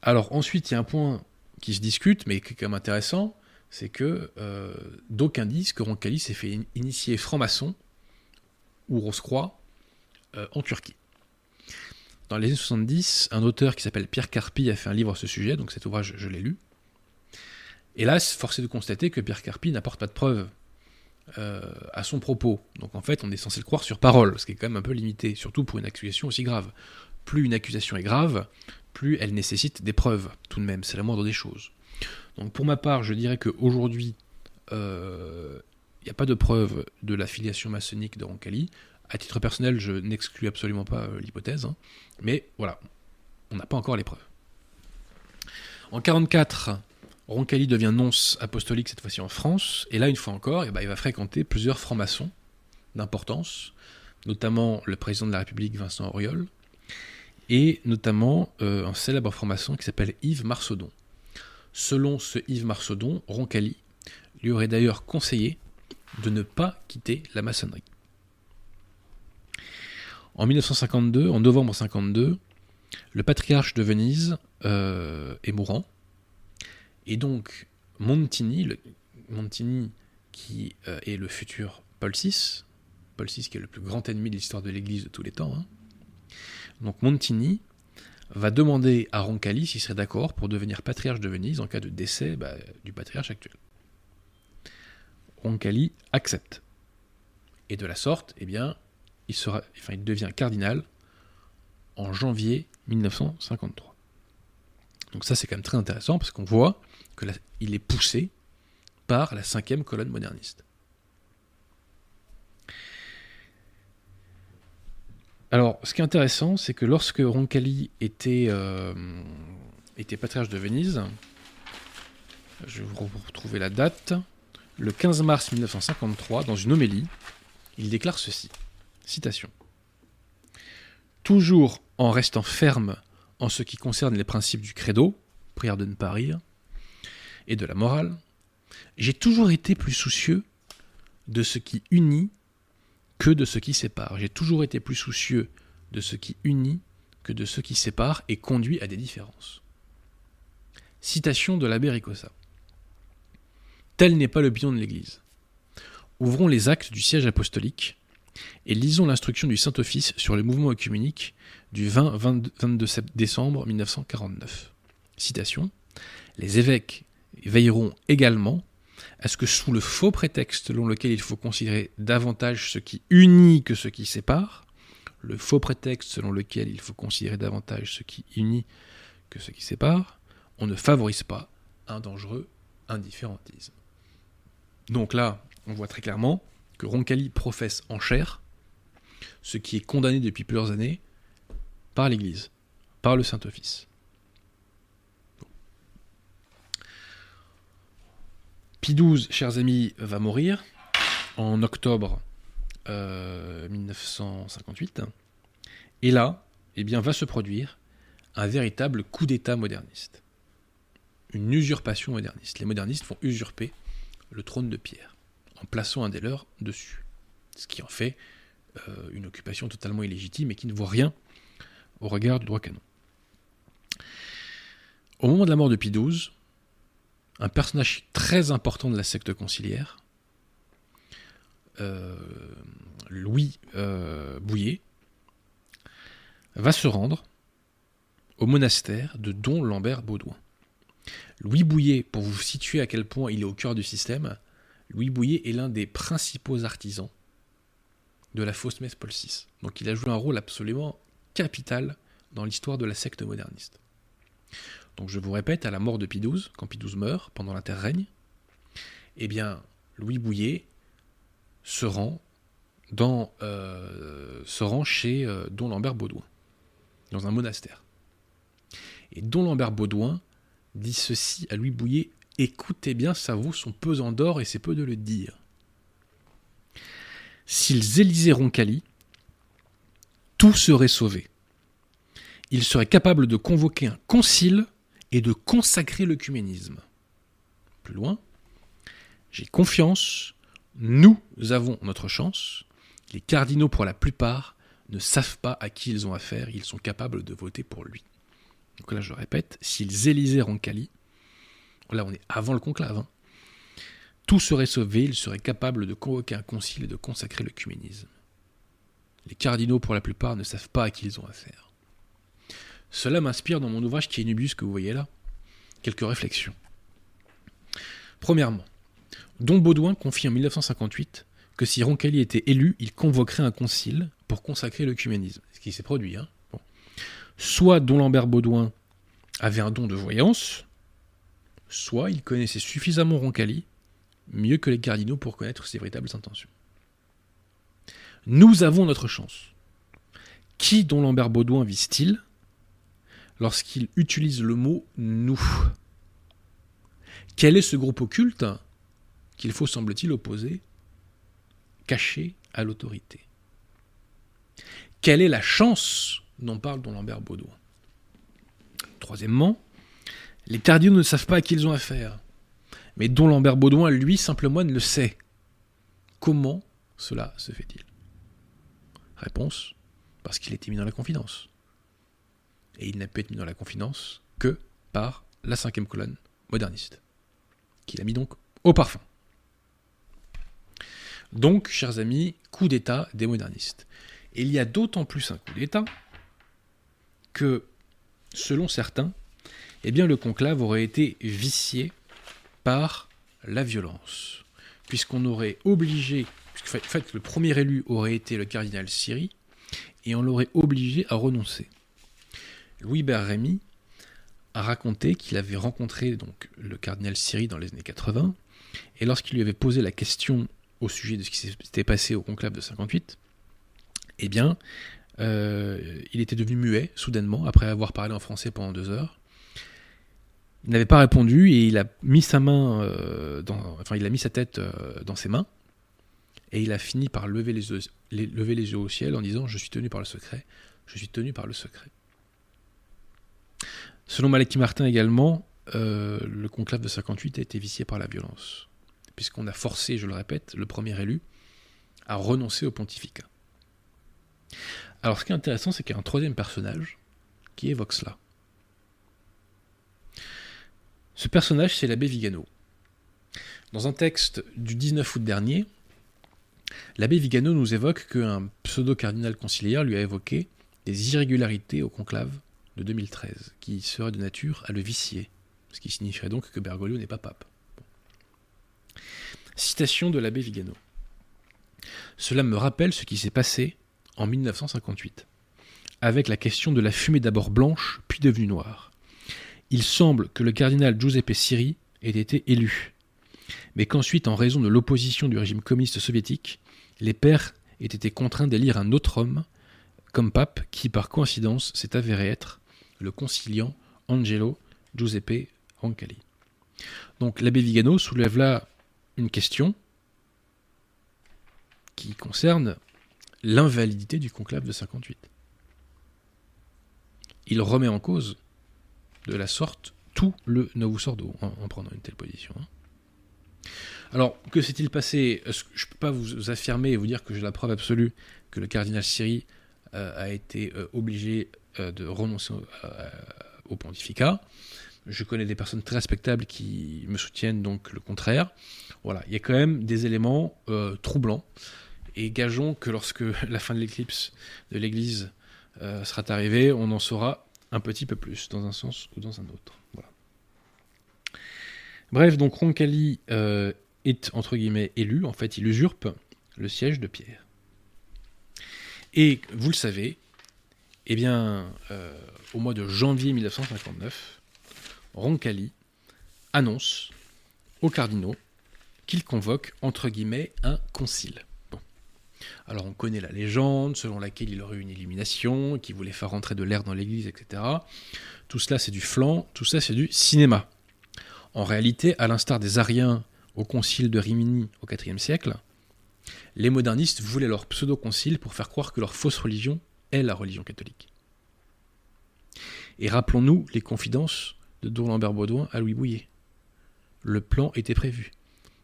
Alors ensuite, il y a un point qui se discute, mais qui est quand même intéressant, c'est que euh, d'aucuns disent que Roncalli s'est fait initier franc-maçon ou Rose-Croix euh, en Turquie. Dans les années 70, un auteur qui s'appelle Pierre Carpi a fait un livre à ce sujet, donc cet ouvrage, je l'ai lu. Hélas, force est de constater que Pierre Carpi n'apporte pas de preuves euh, à son propos. Donc en fait, on est censé le croire sur parole, ce qui est quand même un peu limité, surtout pour une accusation aussi grave. Plus une accusation est grave, plus elle nécessite des preuves, tout de même, c'est la moindre des choses. Donc pour ma part, je dirais qu'aujourd'hui, euh, il n'y a pas de preuve de la filiation maçonnique de Roncalli. À titre personnel, je n'exclus absolument pas euh, l'hypothèse, hein. mais voilà, on n'a pas encore les preuves. En 44, Roncalli devient nonce apostolique cette fois-ci en France, et là, une fois encore, eh ben, il va fréquenter plusieurs francs-maçons d'importance, notamment le président de la République Vincent Auriol, et notamment euh, un célèbre franc-maçon qui s'appelle Yves Marsaudon. Selon ce Yves Marsaudon, Roncalli lui aurait d'ailleurs conseillé de ne pas quitter la maçonnerie. En 1952, en novembre 52, le patriarche de Venise euh, est mourant, et donc Montini, qui euh, est le futur Paul VI, Paul VI qui est le plus grand ennemi de l'histoire de l'Église de tous les temps, hein. donc Montini va demander à Roncalli s'il serait d'accord pour devenir patriarche de Venise en cas de décès bah, du patriarche actuel. Roncalli accepte. Et de la sorte, eh bien, il, sera, enfin, il devient cardinal en janvier 1953. Donc ça, c'est quand même très intéressant parce qu'on voit qu'il est poussé par la cinquième colonne moderniste. Alors, ce qui est intéressant, c'est que lorsque Roncalli était, euh, était patriarche de Venise, je vais vous retrouver la date, le 15 mars 1953, dans une homélie, il déclare ceci. Citation. Toujours en restant ferme en ce qui concerne les principes du credo, prière de ne pas rire, et de la morale, j'ai toujours été plus soucieux de ce qui unit que de ce qui sépare. J'ai toujours été plus soucieux de ce qui unit que de ce qui sépare et conduit à des différences. Citation de l'abbé Ricossa. Tel n'est pas l'opinion de l'Église. Ouvrons les actes du siège apostolique et lisons l'instruction du Saint-Office sur le mouvement œcuménique du 20-22 décembre 1949. Citation Les évêques veilleront également à ce que sous le faux prétexte selon lequel il faut considérer davantage ce qui unit que ce qui sépare, le faux prétexte selon lequel il faut considérer davantage ce qui unit que ce qui sépare, on ne favorise pas un dangereux indifférentisme. Donc là, on voit très clairement que Roncalli professe en chair ce qui est condamné depuis plusieurs années par l'Église, par le Saint-Office. Pie XII, chers amis, va mourir en octobre 1958. Euh, Et là, eh bien, va se produire un véritable coup d'État moderniste. Une usurpation moderniste. Les modernistes vont usurper le trône de pierre, en plaçant un des leurs dessus. Ce qui en fait euh, une occupation totalement illégitime et qui ne vaut rien au regard du droit canon. Au moment de la mort de Pie XII, un personnage très important de la secte conciliaire, euh, Louis euh, Bouillet, va se rendre au monastère de Don Lambert Baudouin. Louis Bouillet, pour vous situer à quel point il est au cœur du système, Louis Bouillet est l'un des principaux artisans de la fausse messe Paul VI. Donc il a joué un rôle absolument capital dans l'histoire de la secte moderniste. Donc je vous répète, à la mort de Pie XII, quand Pie XII meurt, pendant l'interrègne, eh bien, Louis Bouillet se rend, euh, chez euh, Don Lambert Baudouin, dans un monastère. Et Don Lambert Baudouin dit ceci à Louis Bouillet Écoutez bien, ça vaut son pesant d'or et c'est peu de le dire. S'ils élisaient Roncalli, tout serait sauvé. Il serait capable de convoquer un concile et de consacrer l'œcuménisme. Plus loin, j'ai confiance, nous avons notre chance, les cardinaux pour la plupart ne savent pas à qui ils ont affaire, ils sont capables de voter pour lui. Donc là, je répète, s'ils élisaient Roncalli, là on est avant le conclave, hein, tout serait sauvé, ils seraient capables de convoquer un concile et de consacrer l'œcuménisme. Les cardinaux, pour la plupart, ne savent pas à qui ils ont affaire. Cela m'inspire dans mon ouvrage qui est Nubius que vous voyez là, quelques réflexions. Premièrement, Don Baudouin confie en 1958 que si Roncalli était élu, il convoquerait un concile pour consacrer l'œcuménisme, ce qui s'est produit. Hein. Soit Don Lambert Baudouin avait un don de voyance, soit il connaissait suffisamment Roncalli, mieux que les cardinaux pour connaître ses véritables intentions. Nous avons notre chance. Qui Don Lambert Baudouin vise-t-il lorsqu'il utilise le mot nous Quel est ce groupe occulte qu'il faut, semble-t-il, opposer, caché à l'autorité? Quelle est la chance dont parle Don Lambert Baudouin? Troisièmement, les cardinaux ne savent pas à qui ils ont affaire. Mais Don Lambert Baudouin, lui, simplement, le sait. Comment cela se fait-il? Réponse parce qu'il était mis dans la confidence. Et il n'a pu être mis dans la confidence que par la cinquième colonne moderniste, qu'il a mis donc au parfum. Donc, chers amis, coup d'État des modernistes. Il y a d'autant plus un coup d'État que, selon certains, eh bien, le conclave aurait été vicié par la violence, puisqu'on aurait obligé, en fait, le premier élu aurait été le cardinal Siri, et on l'aurait obligé à renoncer. Louis Rémy a raconté qu'il avait rencontré donc le cardinal Siri dans les années 80, et lorsqu'il lui avait posé la question au sujet de ce qui s'était passé au conclave de 58, eh bien, euh, il était devenu muet soudainement après avoir parlé en français pendant deux heures. Il n'avait pas répondu et il a mis sa main, euh, dans, enfin il a mis sa tête euh, dans ses mains et il a fini par lever les, yeux, au ciel en disant Je suis tenu par le secret, je suis tenu par le secret. Selon Malaki Martin également, euh, le conclave de 58 a été vicié par la violence, puisqu'on a forcé, je le répète, le premier élu à renoncer au pontificat. Alors ce qui est intéressant, c'est qu'il y a un troisième personnage qui évoque cela. Ce personnage, c'est l'abbé Vigano. Dans un texte du 19 août dernier, L'abbé Vigano nous évoque qu'un pseudo-cardinal conciliaire lui a évoqué des irrégularités au conclave de 2013, qui seraient de nature à le vicier, ce qui signifierait donc que Bergoglio n'est pas pape. Citation de l'abbé Vigano. Cela me rappelle ce qui s'est passé en 1958, avec la question de la fumée d'abord blanche, puis devenue noire. Il semble que le cardinal Giuseppe Siri ait été élu, mais qu'ensuite, en raison de l'opposition du régime communiste soviétique, les pères aient été contraints d'élire un autre homme comme pape qui, par coïncidence, s'est avéré être le conciliant Angelo Giuseppe Roncalli. Donc l'abbé Vigano soulève là une question qui concerne l'invalidité du conclave de 58. Il remet en cause de la sorte tout le Novus Ordo en, en prenant une telle position. Hein. Alors, que s'est-il passé? Je ne peux pas vous affirmer et vous dire que j'ai la preuve absolue que le cardinal Siri euh, a été euh, obligé euh, de renoncer au pontificat? Je connais des personnes très respectables qui me soutiennent donc le contraire. Voilà, il y a quand même des éléments troublants. Et gageons que lorsque la fin de l'éclipse de l'Église sera arrivée, on en saura un petit peu plus, dans un sens ou dans un autre. Bref, donc Roncalli euh, est entre guillemets élu, en fait il usurpe le siège de Pierre. Et vous le savez, eh bien, euh, au mois de janvier 1959, Roncalli annonce aux cardinaux qu'il convoque entre guillemets un concile. Alors on connaît la légende selon laquelle il aurait eu une illumination, qu'il voulait faire rentrer de l'air dans l'église, etc. Tout cela c'est du flanc, tout ça c'est du cinéma. En réalité, à l'instar des Ariens au concile de Rimini au IVe siècle, les modernistes voulaient leur pseudo-concile pour faire croire que leur fausse religion est la religion catholique. Et rappelons-nous les confidences de Don Lambert Baudouin à Louis Bouillet. Le plan était prévu.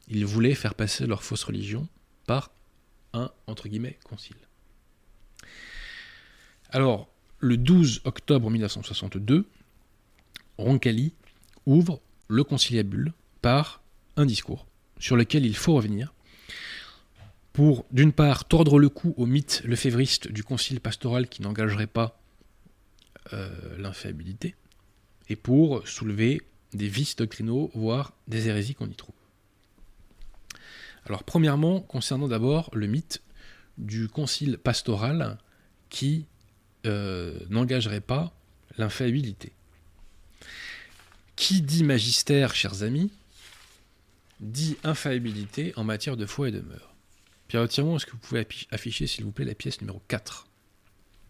Ils voulaient faire passer leur fausse religion par entre guillemets, concile. Alors, le 12 octobre 1962, Roncalli ouvre le conciliabule par un discours sur lequel il faut revenir pour, d'une part, tordre le cou au mythe lefévriste du concile pastoral qui n'engagerait pas euh, l'infaillibilité, et pour soulever des vices doctrinaux, voire des hérésies qu'on y trouve. Alors, premièrement, concernant d'abord le mythe du concile pastoral qui euh, n'engagerait pas l'infaillibilité. Qui dit magistère, chers amis, dit infaillibilité en matière de foi et de mœurs. Pierre Tirmont, est-ce que vous pouvez afficher, s'il vous plaît, la pièce numéro 4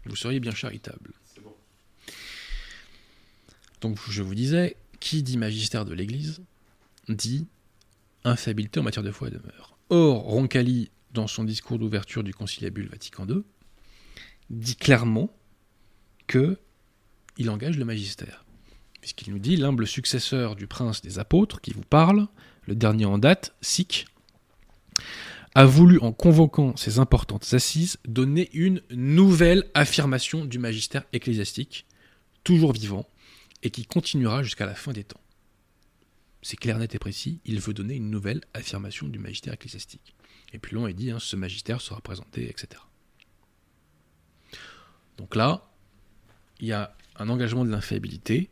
Vous seriez bien charitable. Bon. Donc, je vous disais, qui dit magistère de l'Église dit infaillibilité en matière de foi et de mœurs. Or, Roncalli, dans son discours d'ouverture du Conciliabule Vatican II, dit clairement que il engage le magistère. Puisqu'il nous dit l'humble successeur du prince des apôtres qui vous parle, le dernier en date, Sikh, a voulu, en convoquant ces importantes assises, donner une nouvelle affirmation du magistère ecclésiastique, toujours vivant, et qui continuera jusqu'à la fin des temps. C'est clair, net et précis, il veut donner une nouvelle affirmation du magistère ecclésiastique. Et puis l'on est dit, hein, ce magistère sera présenté, etc. Donc là, il y a un engagement de l'infaillibilité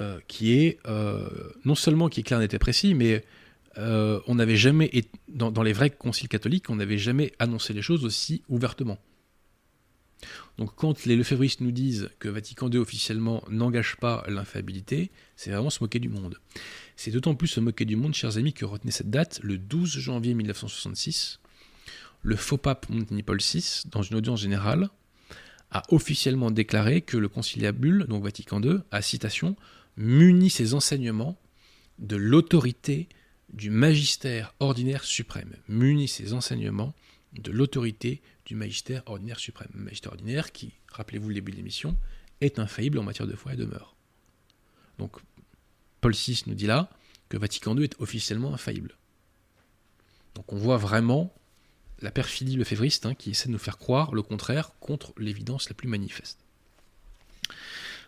euh, qui est euh, non seulement qui est clair, net et précis, mais euh, on n'avait jamais, dans, dans, les vrais conciles catholiques, on n'avait jamais annoncé les choses aussi ouvertement. Donc quand les lefévristes nous disent que Vatican II officiellement n'engage pas l'infaillibilité, c'est vraiment se moquer du monde. C'est d'autant plus se moquer du monde, chers amis, que retenez cette date, le 12 janvier 1966, le faux pape Montagny Paul VI, dans une audience générale, a officiellement déclaré que le conciliabule, donc Vatican II, à citation, munit ses enseignements de l'autorité du magistère ordinaire suprême, munit ses enseignements de l'autorité du magistère ordinaire suprême. magistère ordinaire qui, rappelez-vous le début de l'émission, est infaillible en matière de foi et de mœurs. Donc, Paul VI nous dit là que Vatican II est officiellement infaillible. Donc on voit vraiment la perfidie lefévriste hein, qui essaie de nous faire croire le contraire contre l'évidence la plus manifeste.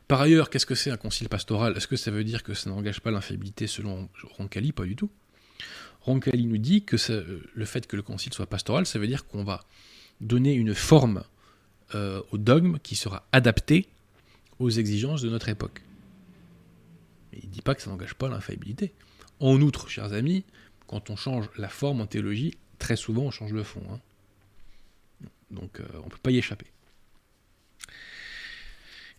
Par ailleurs, qu'est-ce que c'est un concile pastoral? Est-ce que ça veut dire que ça n'engage pas l'infaillibilité selon Roncalli? Pas du tout. Roncalli nous dit que le fait que le concile soit pastoral, ça veut dire qu'on va donner une forme euh, au dogme qui sera adapté aux exigences de notre époque. il ne dit pas que ça n'engage pas l'infaillibilité. En outre, chers amis, quand on change la forme en théologie, très souvent on change le fond. Hein. Donc euh, on ne peut pas y échapper.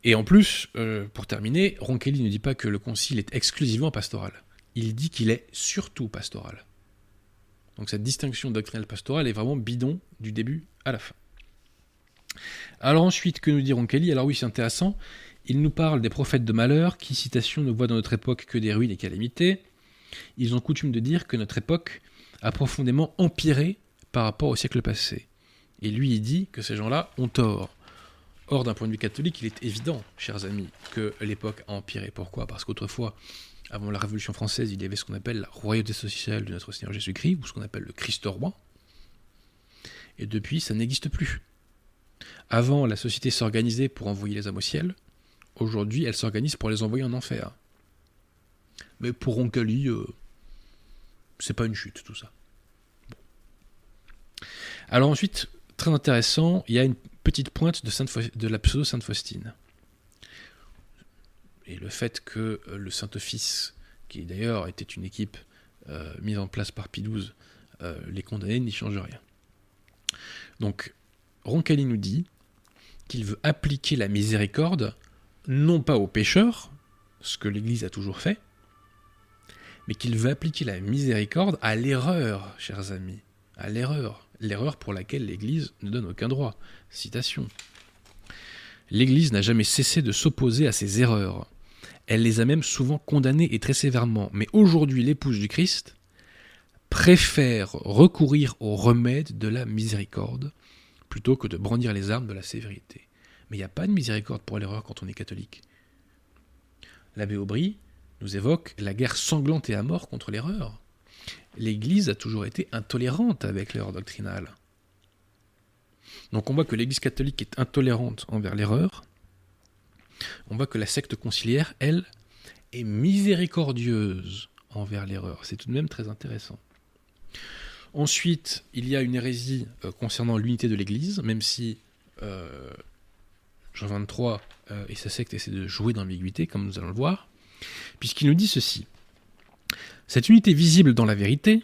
Et en plus, euh, pour terminer, Roncalli ne dit pas que le concile est exclusivement pastoral. Il dit qu'il est surtout pastoral. Donc cette distinction doctrinale pastorale est vraiment bidon du début à la fin. Alors ensuite, que nous dit Roncalli Alors oui, c'est intéressant. Il nous parle des prophètes de malheur qui, citation, ne voient dans notre époque que des ruines et calamités. Ils ont coutume de dire que notre époque a profondément empiré par rapport au siècle passé. Et lui, il dit que ces gens-là ont tort. Or, d'un point de vue catholique, il est évident, chers amis, que l'époque a empiré. Pourquoi? Parce qu'autrefois, avant la Révolution française, il y avait ce qu'on appelle la royauté sociale de notre Seigneur Jésus-Christ, ou ce qu'on appelle le Christ roi. Et depuis, ça n'existe plus. Avant, la société s'organisait pour envoyer les âmes au ciel. Aujourd'hui, elle s'organise pour les envoyer en enfer. Mais pour Roncalli, euh, c'est pas une chute, tout ça. Alors ensuite, très intéressant, il y a une petite pointe de, de la pseudo-Sainte Faustine. Et le fait que euh, le Saint-Office, qui d'ailleurs était une équipe euh, mise en place par Pie XII, euh, les condamnés n'y change rien. Donc, Roncalli nous dit qu'il veut appliquer la miséricorde non pas aux pécheurs, ce que l'Église a toujours fait, mais qu'il veut appliquer la miséricorde à l'erreur, chers amis, à l'erreur, l'erreur pour laquelle l'Église ne donne aucun droit. Citation. L'Église n'a jamais cessé de s'opposer à ces erreurs. Elle les a même souvent condamnées et très sévèrement. Mais aujourd'hui, l'épouse du Christ préfère recourir au remède de la miséricorde plutôt que de brandir les armes de la sévérité. Mais il n'y a pas de miséricorde pour l'erreur quand on est catholique. L'abbé Aubry nous évoque la guerre sanglante et à mort contre l'erreur. L'Église a toujours été intolérante avec l'erreur doctrinale. Donc on voit que l'Église catholique est intolérante envers l'erreur. On voit que la secte conciliaire, elle, est miséricordieuse envers l'erreur. C'est tout de même très intéressant. Ensuite, il y a une hérésie euh, concernant l'unité de l'Église, même si euh, Jean 23 euh, et sa secte essaient de jouer d'ambiguïté, comme nous allons le voir puisqu'il nous dit ceci. Cette unité visible dans la vérité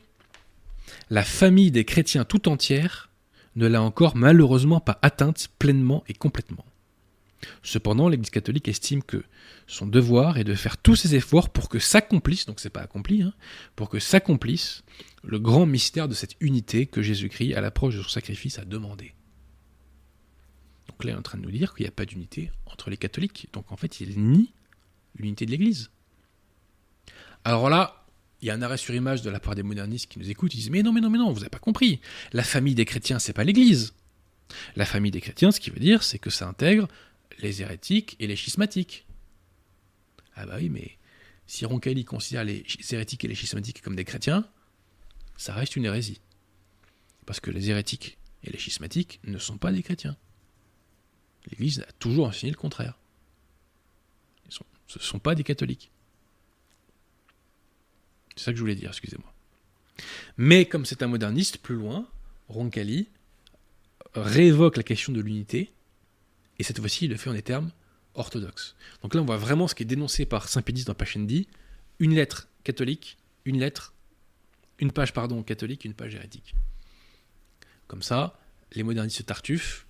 la famille des chrétiens tout entière ne l'a encore malheureusement pas atteinte pleinement et complètement. Cependant, l'Église catholique estime que son devoir est de faire tous ses efforts pour que s'accomplisse, donc c'est pas accompli, hein, pour que s'accomplisse le grand mystère de cette unité que Jésus-Christ, à l'approche de son sacrifice, a demandé. Donc là, il est en train de nous dire qu'il n'y a pas d'unité entre les catholiques. Donc en fait, il nie l'unité de l'Église. Alors là, il y a un arrêt sur image de la part des modernistes qui nous écoutent, ils disent Mais non, mais non, mais non, vous n'avez pas compris. La famille des chrétiens, c'est pas l'Église. La famille des chrétiens, ce qui veut dire, c'est que ça intègre les hérétiques et les schismatiques. Ah bah oui, mais si Roncalli considère les hérétiques et les schismatiques comme des chrétiens, ça reste une hérésie. Parce que les hérétiques et les schismatiques ne sont pas des chrétiens. L'Église a toujours enseigné le contraire. ce ne sont pas des catholiques. C'est ça que je voulais dire, excusez-moi. Mais comme c'est un moderniste, plus loin, Roncalli réévoque la question de l'unité, et cette fois-ci, il le fait en des termes orthodoxes. Donc là, on voit vraiment ce qui est dénoncé par Saint-Pédis dans Pachendi, une lettre catholique, une lettre, une page, pardon, catholique, une page hérétique. Comme ça, les modernistes tartuffes,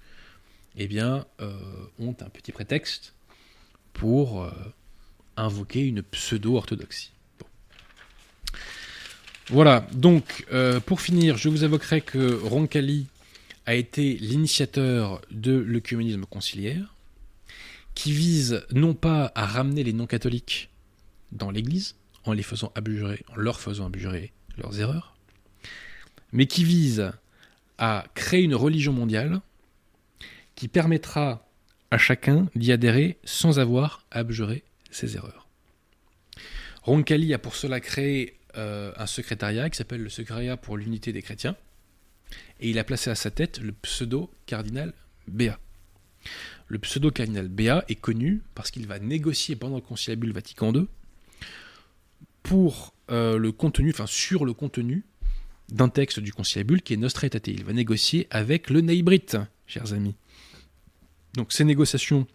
eh bien, euh, ont un petit prétexte pour euh, invoquer une pseudo-orthodoxie. Voilà, donc euh, pour finir, je vous évoquerai que Roncalli a été l'initiateur de l'œcuménisme conciliaire, qui vise non pas à ramener les non-catholiques dans l'Église, en les faisant abjurer, en leur faisant abjurer leurs erreurs, mais qui vise à créer une religion mondiale qui permettra à chacun d'y adhérer sans avoir à abjurer ses erreurs. Roncalli a pour cela créé euh, un secrétariat qui s'appelle le Secrétariat pour l'unité des chrétiens, et il a placé à sa tête le pseudo-cardinal Béat. Le pseudo-cardinal Béat est connu parce qu'il va négocier pendant le conciliabule Vatican II pour euh, le contenu, enfin sur le contenu d'un texte du conciliabule qui est Nostra Aetate. Il va négocier avec le Neibrite, chers amis. Donc ces négociations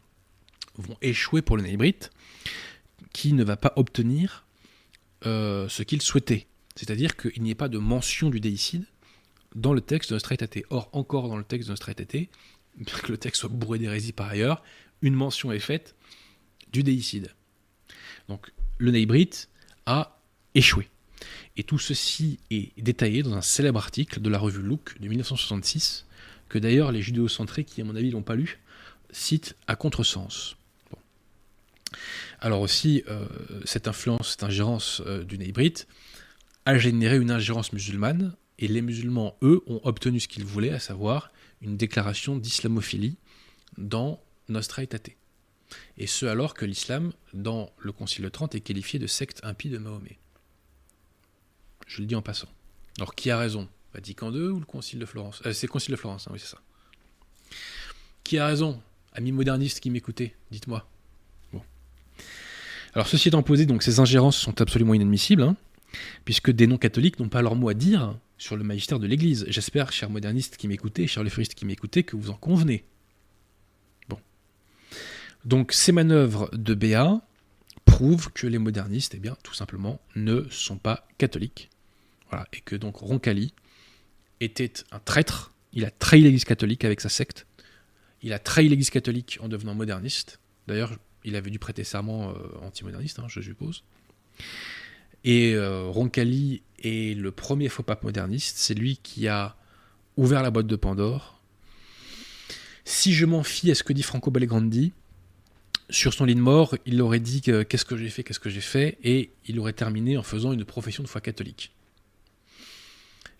vont échouer pour le Neibrite, qui ne va pas obtenir euh, ce qu'il souhaitait. C'est-à-dire qu'il n'y ait pas de mention du déicide dans le texte de Nostra Aetate. Or, encore dans le texte de Nostra Aetate, bien que le texte soit bourré d'hérésie par ailleurs, une mention est faite du déicide. Donc, le Neibrite a échoué. Et tout ceci est détaillé dans un célèbre article de la revue Look de 1966, que d'ailleurs les judéo-centrés, qui à mon avis l'ont pas lu, citent à contresens. Alors aussi, euh, cette influence, cette ingérence euh, du Neibrite a généré une ingérence musulmane, et les musulmans, eux, ont obtenu ce qu'ils voulaient, à savoir une déclaration d'islamophilie dans Nostra Aetate. Et ce alors que l'islam, dans le Concile de Trente, est qualifié de secte impie de Mahomet. Je le dis en passant. Alors qui a raison? Vatican II ou le Concile de Florence? Euh, C'est le Concile de Florence, hein, oui c'est ça. Qui a raison? Amis modernistes qui m'écoutez, dites-moi. Alors ceci étant posé, donc ces ingérences sont absolument inadmissibles, hein, puisque des non-catholiques n'ont pas leur mot à dire sur le magistère de l'Église. J'espère, chers modernistes qui m'écoutez, chers leféristes qui m'écoutez, que vous en convenez. Bon. Donc ces manœuvres de Béat prouvent que les modernistes, eh bien, tout simplement, ne sont pas catholiques. Voilà. Et que donc Roncalli était un traître. Il a trahi l'Église catholique avec sa secte. Il a trahi l'Église catholique en devenant moderniste. D'ailleurs, il avait dû prêter serment euh, antimoderniste, hein, je suppose. Et euh, Roncalli est le premier faux pape moderniste. C'est lui qui a ouvert la boîte de Pandore. Si je m'en fie à ce que dit Franco Belgrandi, sur son lit de mort, il aurait dit qu'est-ce que j'ai fait, qu'est-ce que j'ai fait, et il aurait terminé en faisant une profession de foi catholique.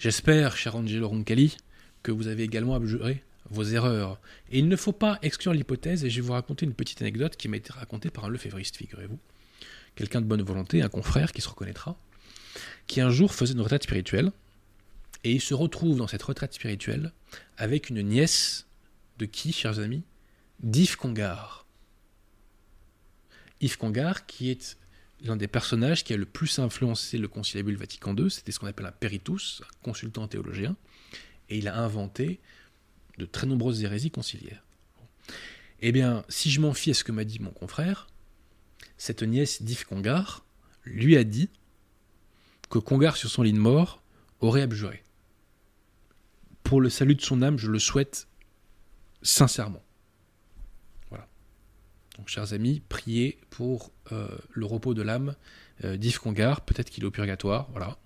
J'espère, cher Angelo Roncalli, que vous avez également abjuré vos erreurs. Et il ne faut pas exclure l'hypothèse, et je vais vous raconter une petite anecdote qui m'a été racontée par un lefévriste, figurez-vous. Quelqu'un de bonne volonté, un confrère qui se reconnaîtra, qui un jour faisait une retraite spirituelle, et il se retrouve dans cette retraite spirituelle avec une nièce de qui, chers amis? D'Yves Congar. Yves Congar, qui est l'un des personnages qui a le plus influencé le conciliabule Vatican II, c'était ce qu'on appelle un peritus, un consultant théologien, et il a inventé de très nombreuses hérésies conciliaires. Eh bien, si je m'en fie à ce que m'a dit mon confrère, cette nièce d'Yves Congar lui a dit que Congar, sur son lit de mort, aurait abjuré. pour le salut de son âme, je le souhaite sincèrement. Voilà. Donc, chers amis, priez pour euh, le repos de l'âme euh, d'Yves Congar. Peut-être qu'il est au purgatoire, voilà.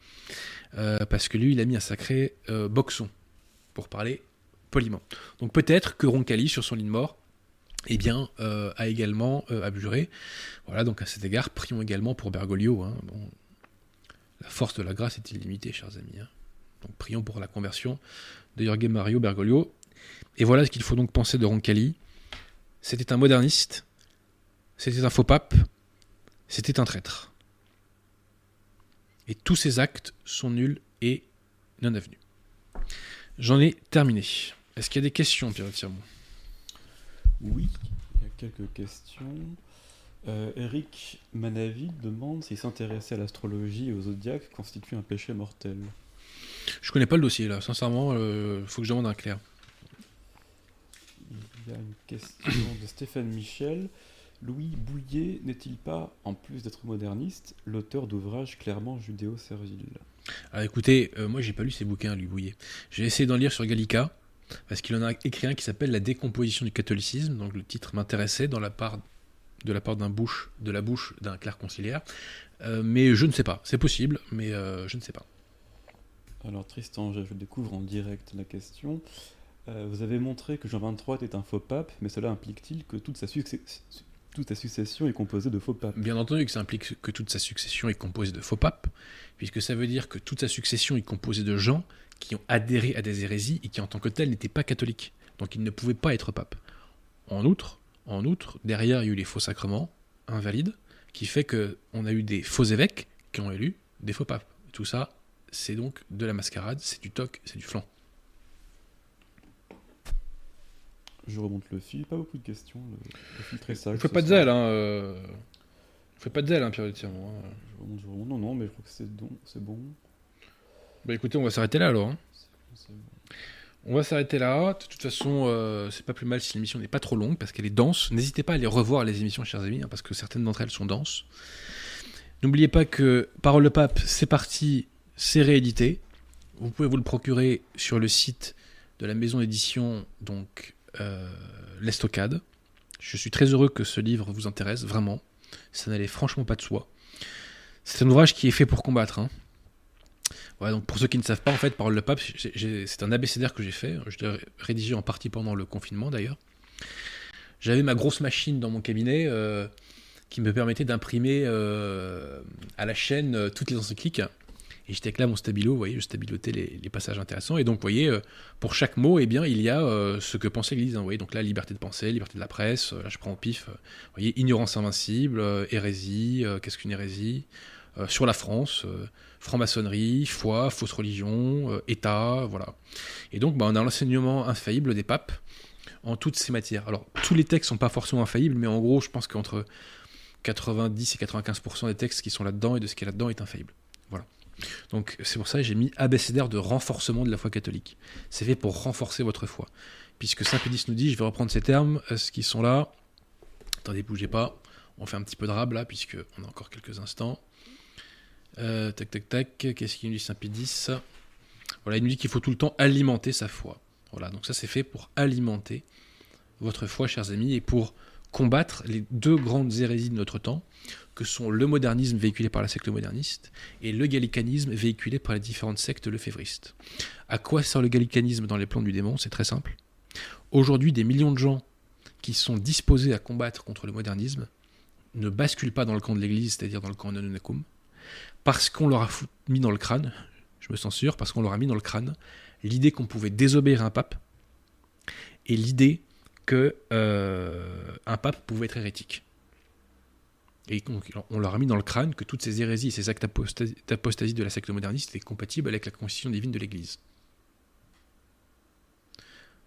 Euh, parce que lui, il a mis un sacré boxon, pour parler poliment. Donc, peut-être que Roncalli, sur son lit de mort, eh bien, a également abjuré. Voilà, donc à cet égard, prions également pour Bergoglio. Hein. La force de la grâce est illimitée, chers amis. Hein. Donc prions pour la conversion de Jorge Mario Bergoglio. Et voilà ce qu'il faut donc penser de Roncalli. C'était un moderniste, c'était un faux pape, c'était un traître. Et tous ces actes sont nuls et non avenus. J'en ai terminé. Est-ce qu'il y a des questions, Pierre Tirmont? Oui, il y a quelques questions. Euh, Eric Manavi demande s'il s'intéresser à l'astrologie et aux zodiaques constitue un péché mortel. Je connais pas le dossier là, sincèrement, il euh, faut que je demande un clair. Il y a une question de Stéphane Michel. Louis Bouillet n'est-il pas, en plus d'être moderniste, l'auteur d'ouvrages clairement judéo-serviles? Ah écoutez, euh, moi j'ai pas lu ses bouquins, Louis Bouillet. J'ai essayé d'en lire sur Gallica, parce qu'il en a écrit un qui s'appelle La décomposition du catholicisme, donc le titre m'intéressait dans la part de la part d'un bouche, de la bouche d'un clerc conciliaire. Euh, mais je ne sais pas, c'est possible, mais je ne sais pas. Alors Tristan, je découvre en direct la question. Euh, vous avez montré que Jean XXIII était un faux pape, mais cela implique-t-il que toute sa, succession est composée de faux papes? Bien entendu que ça implique que toute sa succession est composée de faux papes, puisque ça veut dire que toute sa succession est composée de gens qui ont adhéré à des hérésies et qui en tant que tels n'étaient pas catholiques. Donc ils ne pouvaient pas être papes. En outre, en outre, derrière il y a eu les faux sacrements, invalides, qui fait qu'on a eu des faux évêques qui ont élu des faux papes. Tout ça, c'est donc de la mascarade, c'est du toc, c'est du flanc. Je remonte le fil, pas beaucoup de questions, le, fil très sage. Fais pas de zèle, hein. Euh... Fais pas de zèle, hein, Pierre Tirmont. Hein. Je remonte, je remonte. Non, non, mais je crois que c'est bon. bon. Bah écoutez, on va s'arrêter là alors. Hein. On va s'arrêter là. De toute façon, euh, c'est pas plus mal si l'émission n'est pas trop longue parce qu'elle est dense. N'hésitez pas à aller revoir les émissions, chers amis, hein, parce que certaines d'entre elles sont denses. N'oubliez pas que Parole de Pape, c'est parti c'est réédité. Vous pouvez vous le procurer sur le site de la maison d'édition, donc euh, l'Estocade. Je suis très heureux que ce livre vous intéresse, vraiment. Ça n'allait franchement pas de soi. C'est un ouvrage qui est fait pour combattre. Hein. Donc pour ceux qui ne savent pas, en fait, Parole de Pape, c'est un abécédaire que j'ai fait. Je l'ai rédigé en partie pendant le confinement d'ailleurs. J'avais ma grosse machine dans mon cabinet euh, qui me permettait d'imprimer euh, à la chaîne toutes les encycliques et j'étais avec là mon stabilo, vous voyez, je stabilotais les, passages intéressants. Et donc, vous voyez, euh, pour chaque mot, eh bien, il y a euh, ce que pensait l'Église. Hein, vous voyez, donc là, liberté de pensée, liberté de la presse, euh, là, je prends au pif. vous voyez, ignorance invincible, hérésie, qu'est-ce qu'une hérésie Sur la France, franc-maçonnerie, foi, fausse religion, État, voilà. Et donc, bah, on a l'enseignement infaillible des papes en toutes ces matières. Alors, tous les textes sont pas forcément infaillibles, mais en gros, je pense qu'entre 90 et 95% des textes qui sont là-dedans et de ce qui est là-dedans est infaillible. Voilà. Donc c'est pour ça que j'ai mis abécédaire de renforcement de la foi catholique. C'est fait pour renforcer votre foi. Puisque Saint Pédis nous dit, je vais reprendre ces termes, euh, ce qui sont là. Attendez, bougez pas. On fait un petit peu de rab là, puisque on a encore quelques instants. Euh, tac, tac, tac. Qu'est-ce qu'il nous dit Saint Pédis Voilà, il nous dit qu'il faut tout le temps alimenter sa foi. Voilà, donc ça c'est fait pour alimenter votre foi, chers amis, et pour combattre les deux grandes hérésies de notre temps, que sont le modernisme véhiculé par la secte moderniste et le gallicanisme véhiculé par les différentes sectes lefévristes. À quoi sert le gallicanisme dans les plans du démon? C'est très simple. Aujourd'hui, des millions de gens qui sont disposés à combattre contre le modernisme ne basculent pas dans le camp de l'Église, c'est-à-dire dans le camp de parce qu'on leur a mis dans le crâne, je me sûr, parce qu'on leur a mis dans le crâne l'idée qu'on pouvait désobéir à un pape et l'idée que euh, un pape pouvait être hérétique. Et on leur a mis dans le crâne que toutes ces hérésies et ces actes d'apostasie de la secte moderniste étaient compatibles avec la constitution divine de l'Église.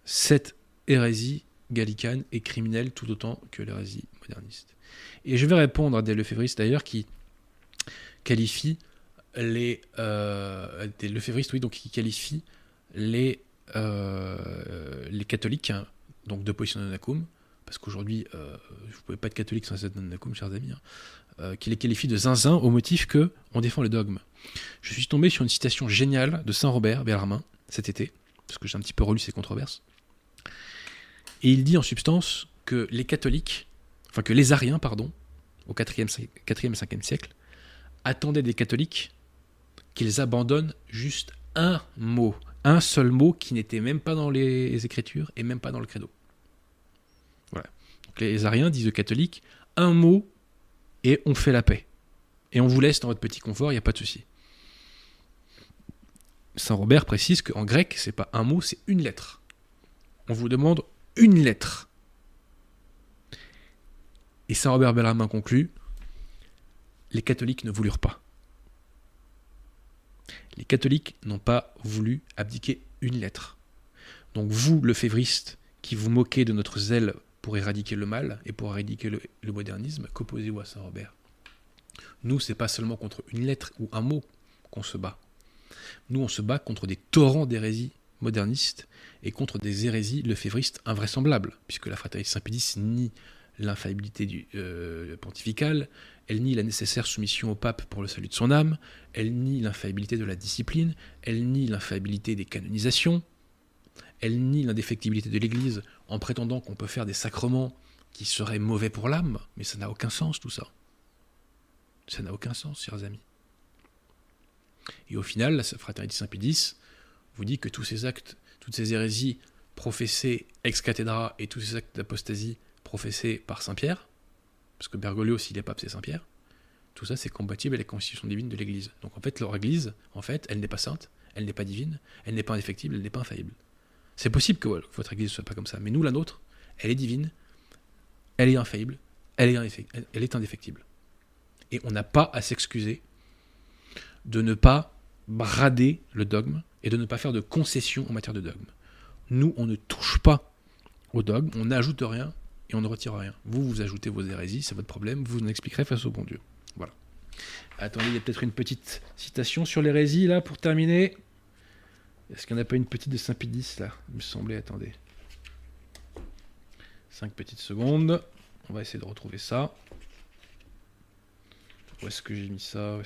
Cette hérésie gallicane est criminelle tout autant que l'hérésie moderniste. Et je vais répondre à des lefévristes d'ailleurs qui qualifient les euh, des lefévristes, oui, donc qui qualifient les euh, catholiques hein, donc d'opposition à Nacum, parce qu'aujourd'hui, euh, vous pouvez pas être catholique sans être Nacum, chers amis, hein, euh, qui les qualifie de zinzin au motif que on défend le dogme. Je suis tombé sur une citation géniale de Saint Robert Bellarmin cet été, parce que j'ai un petit peu relu ces controverses. Et il dit en substance que les catholiques, enfin que les ariens, pardon, au 4e, 4e et 5e siècle, attendaient des catholiques qu'ils abandonnent juste un mot, un seul mot qui n'était même pas dans les Écritures et même pas dans le credo. Voilà. Les ariens disent aux catholiques un mot et on fait la paix. Et on vous laisse dans votre petit confort, il n'y a pas de souci. Saint Robert précise qu'en grec, c'est pas un mot, c'est une lettre. On vous demande une lettre. Et Saint Robert Bellarmin conclut les catholiques ne voulurent pas. Les catholiques n'ont pas voulu abdiquer une lettre. Donc vous, le févriste, qui vous moquez de notre zèle pour éradiquer le mal et pour éradiquer le, modernisme, qu'opposez-vous à Saint Robert? Nous, c'est pas seulement contre une lettre ou un mot qu'on se bat. Nous, on se bat contre des torrents d'hérésie modernistes et contre des hérésies lefévristes invraisemblables, puisque la fraternité Saint-Pédis nie l'infaillibilité euh, pontificale, elle nie la nécessaire soumission au pape pour le salut de son âme, elle nie l'infaillibilité de la discipline, elle nie l'infaillibilité des canonisations, elle nie l'indéfectibilité de l'Église en prétendant qu'on peut faire des sacrements qui seraient mauvais pour l'âme, mais ça n'a aucun sens tout ça. Ça n'a aucun sens, chers amis. Et au final, la fraternité Saint-Pédis vous dit que tous ces actes, toutes ces hérésies professées ex cathedra et tous ces actes d'apostasie professés par Saint-Pierre, parce que Bergoglio, s'il est pape, c'est Saint-Pierre, tout ça c'est compatible avec la constitution divine de l'Église. Donc en fait, leur Église, en fait, elle n'est pas sainte, elle n'est pas divine, elle n'est pas indéfectible, elle n'est pas infaillible. C'est possible que votre Église ne soit pas comme ça, mais nous, la nôtre, elle est divine, elle est infaillible, elle est, elle est indéfectible. Et on n'a pas à s'excuser de ne pas brader le dogme et de ne pas faire de concessions en matière de dogme. Nous, on ne touche pas au dogme, on n'ajoute rien et on ne retire rien. Vous, vous ajoutez vos hérésies, c'est votre problème, vous nous expliquerez face au bon Dieu. Voilà. Attendez, il y a peut-être une petite citation sur l'hérésie là pour terminer. Est-ce qu'il n'y en a pas une petite de Saint-Pédis là Il me semblait, attendez. Cinq petites secondes. On va essayer de retrouver ça. Où est-ce que j'ai mis ça?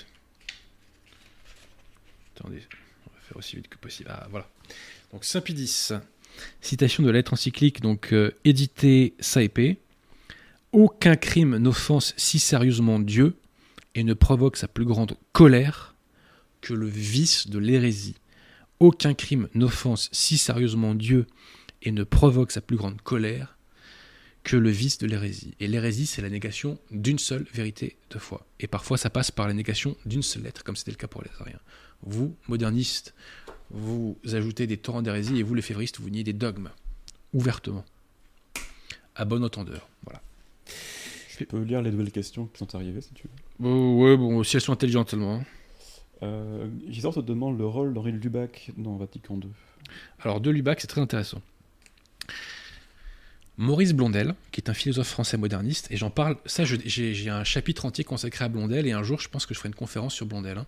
Attendez, on va faire aussi vite que possible. Ah, voilà. Donc Saint-Pédis. Citation de la lettre encyclique, donc euh, édité Saepé. Aucun crime n'offense si sérieusement Dieu et ne provoque sa plus grande colère que le vice de l'hérésie. Aucun crime n'offense si sérieusement Dieu et ne provoque sa plus grande colère que le vice de l'hérésie. Et l'hérésie, c'est la négation d'une seule vérité de foi. Et parfois, ça passe par la négation d'une seule lettre, comme c'était le cas pour les Ariens. Vous, modernistes, vous ajoutez des torrents d'hérésie et vous, les févristes, vous niez des dogmes, ouvertement. À bon entendeur. Voilà. Je peux lire les nouvelles questions qui sont arrivées, si tu veux. Oh, ouais, bon, si elles sont intelligentes tellement. Euh, Gisors te demande le rôle d'Henri Lubac dans Vatican II. Alors, de Lubac, c'est très intéressant. Maurice Blondel, qui est un philosophe français moderniste, et j'en parle, ça j'ai un chapitre entier consacré à Blondel, et un jour je pense que je ferai une conférence sur Blondel. Hein.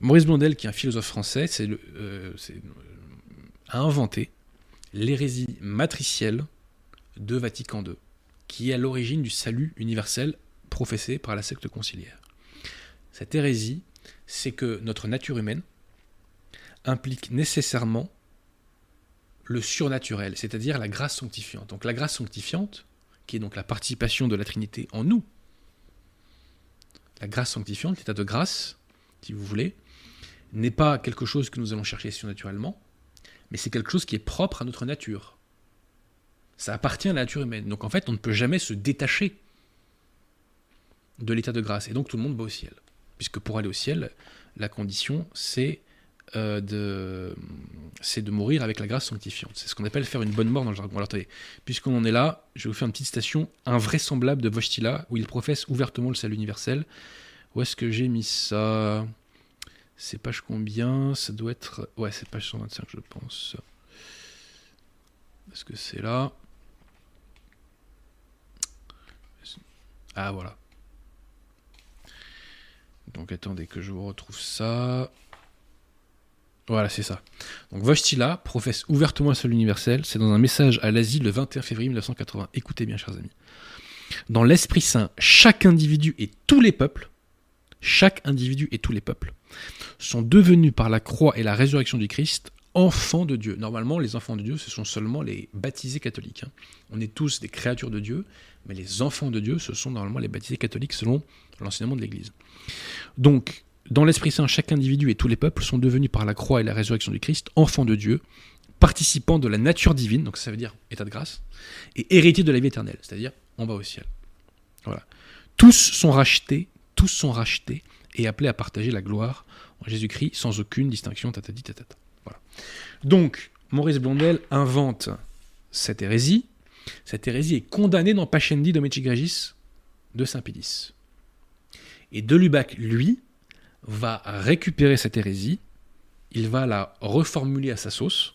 Maurice Blondel, qui est un philosophe français, euh, euh, a inventé l'hérésie matricielle de Vatican II, qui est à l'origine du salut universel professé par la secte conciliaire. Cette hérésie, c'est que notre nature humaine implique nécessairement le surnaturel, c'est-à-dire la grâce sanctifiante. Donc la grâce sanctifiante, qui est donc la participation de la Trinité en nous, la grâce sanctifiante, l'état de grâce, si vous voulez, n'est pas quelque chose que nous allons chercher surnaturellement, mais c'est quelque chose qui est propre à notre nature. Ça appartient à la nature humaine. Donc en fait, on ne peut jamais se détacher de l'état de grâce. Et donc tout le monde va au ciel. Puisque pour aller au ciel, la condition, c'est euh, de, de mourir avec la grâce sanctifiante. C'est ce qu'on appelle faire une bonne mort dans le jargon. Alors attendez, puisqu'on en est là, je vais vous faire une petite citation invraisemblable de Vostila, où il professe ouvertement le salut universel. Où est-ce que j'ai mis ça? C'est page combien Ça doit être. Ouais, c'est page 125, je pense. Est-ce que c'est là? Ah, voilà. Donc attendez que je vous retrouve ça. Voilà, c'est ça. Donc Vostila professe ouvertement seul universel. C'est dans un message à l'Asie le 21 février 1980. Écoutez bien, chers amis. Dans l'Esprit Saint, chaque individu et tous les peuples, chaque individu et tous les peuples, sont devenus par la croix et la résurrection du Christ enfants de Dieu. Normalement, les enfants de Dieu, ce sont seulement les baptisés catholiques. hein. On est tous des créatures de Dieu, mais les enfants de Dieu, ce sont normalement les baptisés catholiques selon l'enseignement de l'Église. Donc, dans l'Esprit Saint, chaque individu et tous les peuples sont devenus par la croix et la résurrection du Christ enfants de Dieu, participants de la nature divine, donc ça veut dire état de grâce, et héritiers de la vie éternelle, c'est-à-dire on va au ciel. Voilà. Tous sont rachetés, tous sont rachetés et appelés à partager la gloire en Jésus-Christ sans aucune distinction. Voilà. Donc, Maurice Blondel invente cette hérésie. Cette hérésie est condamnée dans Dominici Gregis de Saint-Pédis. Et Delubac, lui, va récupérer cette hérésie, il va la reformuler à sa sauce,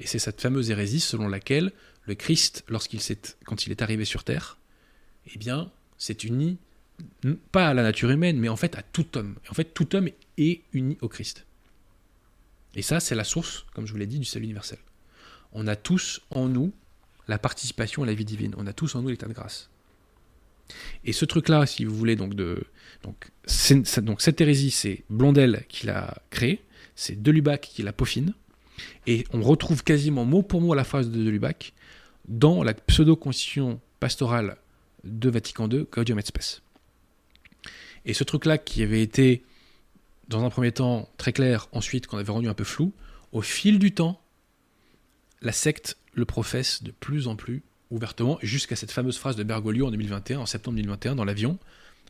et c'est cette fameuse hérésie selon laquelle le Christ, lorsqu'il quand il est arrivé sur Terre, eh bien, s'est uni, pas à la nature humaine, mais en fait à tout homme. En fait, tout homme est uni au Christ. Et ça, c'est la source, comme je vous l'ai dit, du salut universel. On a tous en nous la participation à la vie divine. On a tous en nous l'état de grâce. Et ce truc-là, si vous voulez, donc, donc cette hérésie, c'est Blondel qui l'a créée, c'est Delubac qui la peaufine, et on retrouve quasiment mot pour mot la phrase de Delubac dans la pseudo-constitution pastorale de Vatican II, Gaudium et Spes. Et ce truc-là qui avait été, dans un premier temps, très clair, ensuite qu'on avait rendu un peu flou, au fil du temps, la secte le professe de plus en plus ouvertement, jusqu'à cette fameuse phrase de Bergoglio en 2021, en septembre 2021, dans l'avion.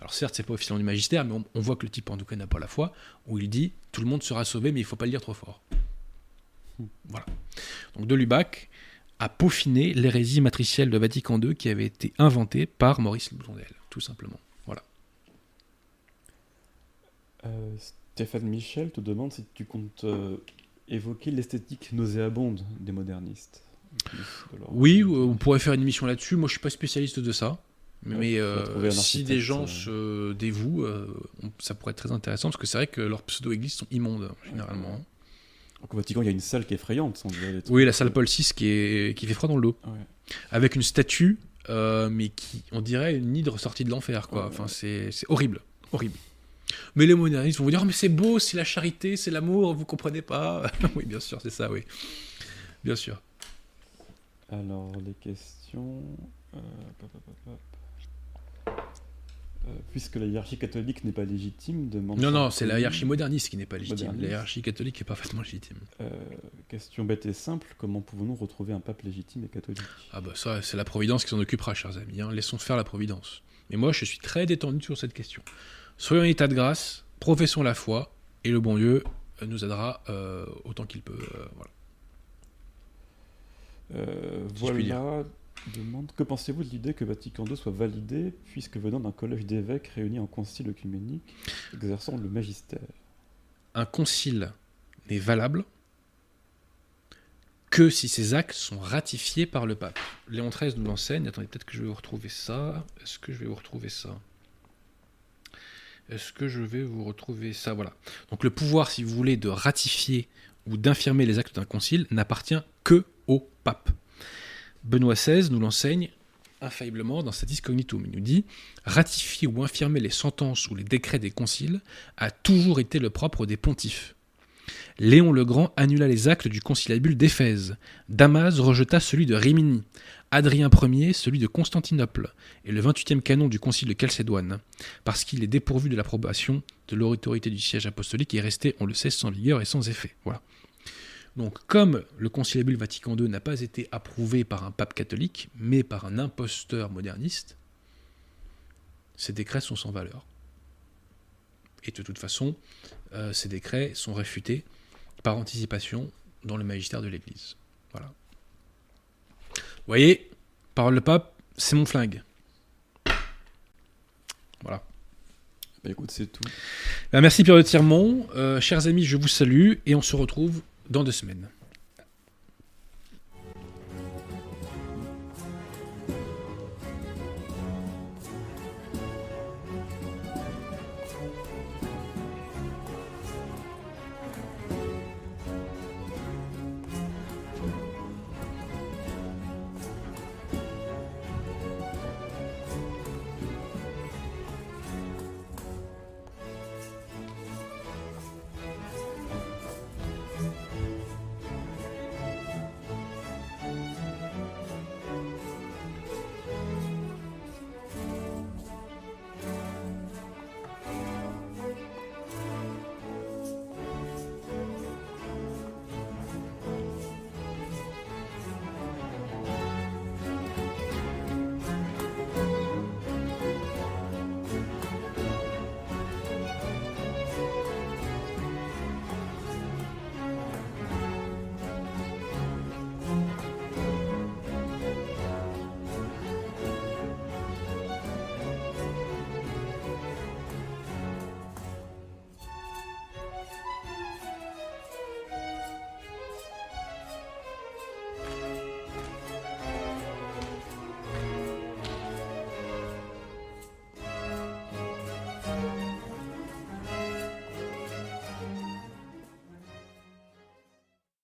Alors certes, c'est pas officiellement du magistère, mais on, on voit que le type en tout cas n'a pas la foi, où il dit tout le monde sera sauvé, mais il faut pas le dire trop fort. Voilà. Donc de Lubac a peaufiné l'hérésie matricielle de Vatican II qui avait été inventée par Maurice Blondel, tout simplement. Euh, Stéphane Michel te demande si tu comptes euh, évoquer l'esthétique nauséabonde des modernistes. De leur- Oui, on pourrait faire une émission là-dessus. Moi, je suis pas spécialiste de ça. Ouais, Mais euh, si des gens se dévouent, ça pourrait être très intéressant parce que c'est vrai que leurs pseudo-églises sont immondes, généralement. Donc, au Vatican, il y a une salle qui est effrayante, sans dire trucs. Oui, la salle Paul VI qui, est, qui fait froid dans le dos. Ouais. Avec une statue, mais qui, on dirait, une hydre sortie de l'enfer, quoi. Ouais, Enfin, c'est horrible. Horrible. Mais les modernistes vont vous dire Oh, mais c'est beau, c'est la charité, c'est l'amour, vous comprenez pas Oui, bien sûr, c'est ça, oui. Bien sûr. Alors, les questions. euh, pop, pop, pop, pop. Euh, puisque la hiérarchie catholique n'est pas légitime, demande. Non, non, c'est la hiérarchie moderniste qui n'est pas légitime. Moderniste. La hiérarchie catholique est parfaitement légitime. Euh, question bête et simple comment pouvons-nous retrouver un pape légitime et catholique? Ah bah ça, c'est la Providence qui s'en occupera, chers amis. hein. Laissons faire la Providence. Mais moi, je suis très détendu sur cette question. Soyons en état de grâce, professons la foi, et le bon Dieu euh, nous aidera euh, autant qu'il peut. euh, voilà. Si Voilà. Demande que pensez-vous de l'idée que Vatican II soit validé, puisque venant d'un collège d'évêques réunis en concile œcuménique, exerçant le magistère? Un concile n'est valable que si ses actes sont ratifiés par le pape. Léon XIII nous l'enseigne. Attendez, peut-être que je vais vous retrouver ça. Est-ce que je vais vous retrouver ça? Est-ce que je vais vous retrouver ça Voilà. Donc le pouvoir, si vous voulez, de ratifier ou d'infirmer les actes d'un concile n'appartient que au pape. Benoît XVI nous l'enseigne infailliblement dans Statis Cognitum. Il nous dit ratifier ou infirmer les sentences ou les décrets des conciles a toujours été le propre des pontifes. Léon le Grand annula les actes du conciliabule d'Éphèse. Damas rejeta celui de Rimini. Adrien Ier celui de Constantinople. Et le 28e canon du concile de Chalcédoine. Parce qu'il est dépourvu de l'approbation de l'autorité du siège apostolique et est resté, on le sait, sans vigueur et sans effet. Voilà. Donc, comme le conciliabule Vatican II n'a pas été approuvé par un pape catholique, mais par un imposteur moderniste, ces décrets sont sans valeur. Et de toute façon, euh, ces décrets sont réfutés par anticipation dans le magistère de l'Église. Voilà. Vous voyez, parole de pape, c'est mon flingue. Voilà. Bah écoute, c'est tout. Ben, merci Pierre de Tirmont. Euh, chers amis, je vous salue et on se retrouve dans deux semaines.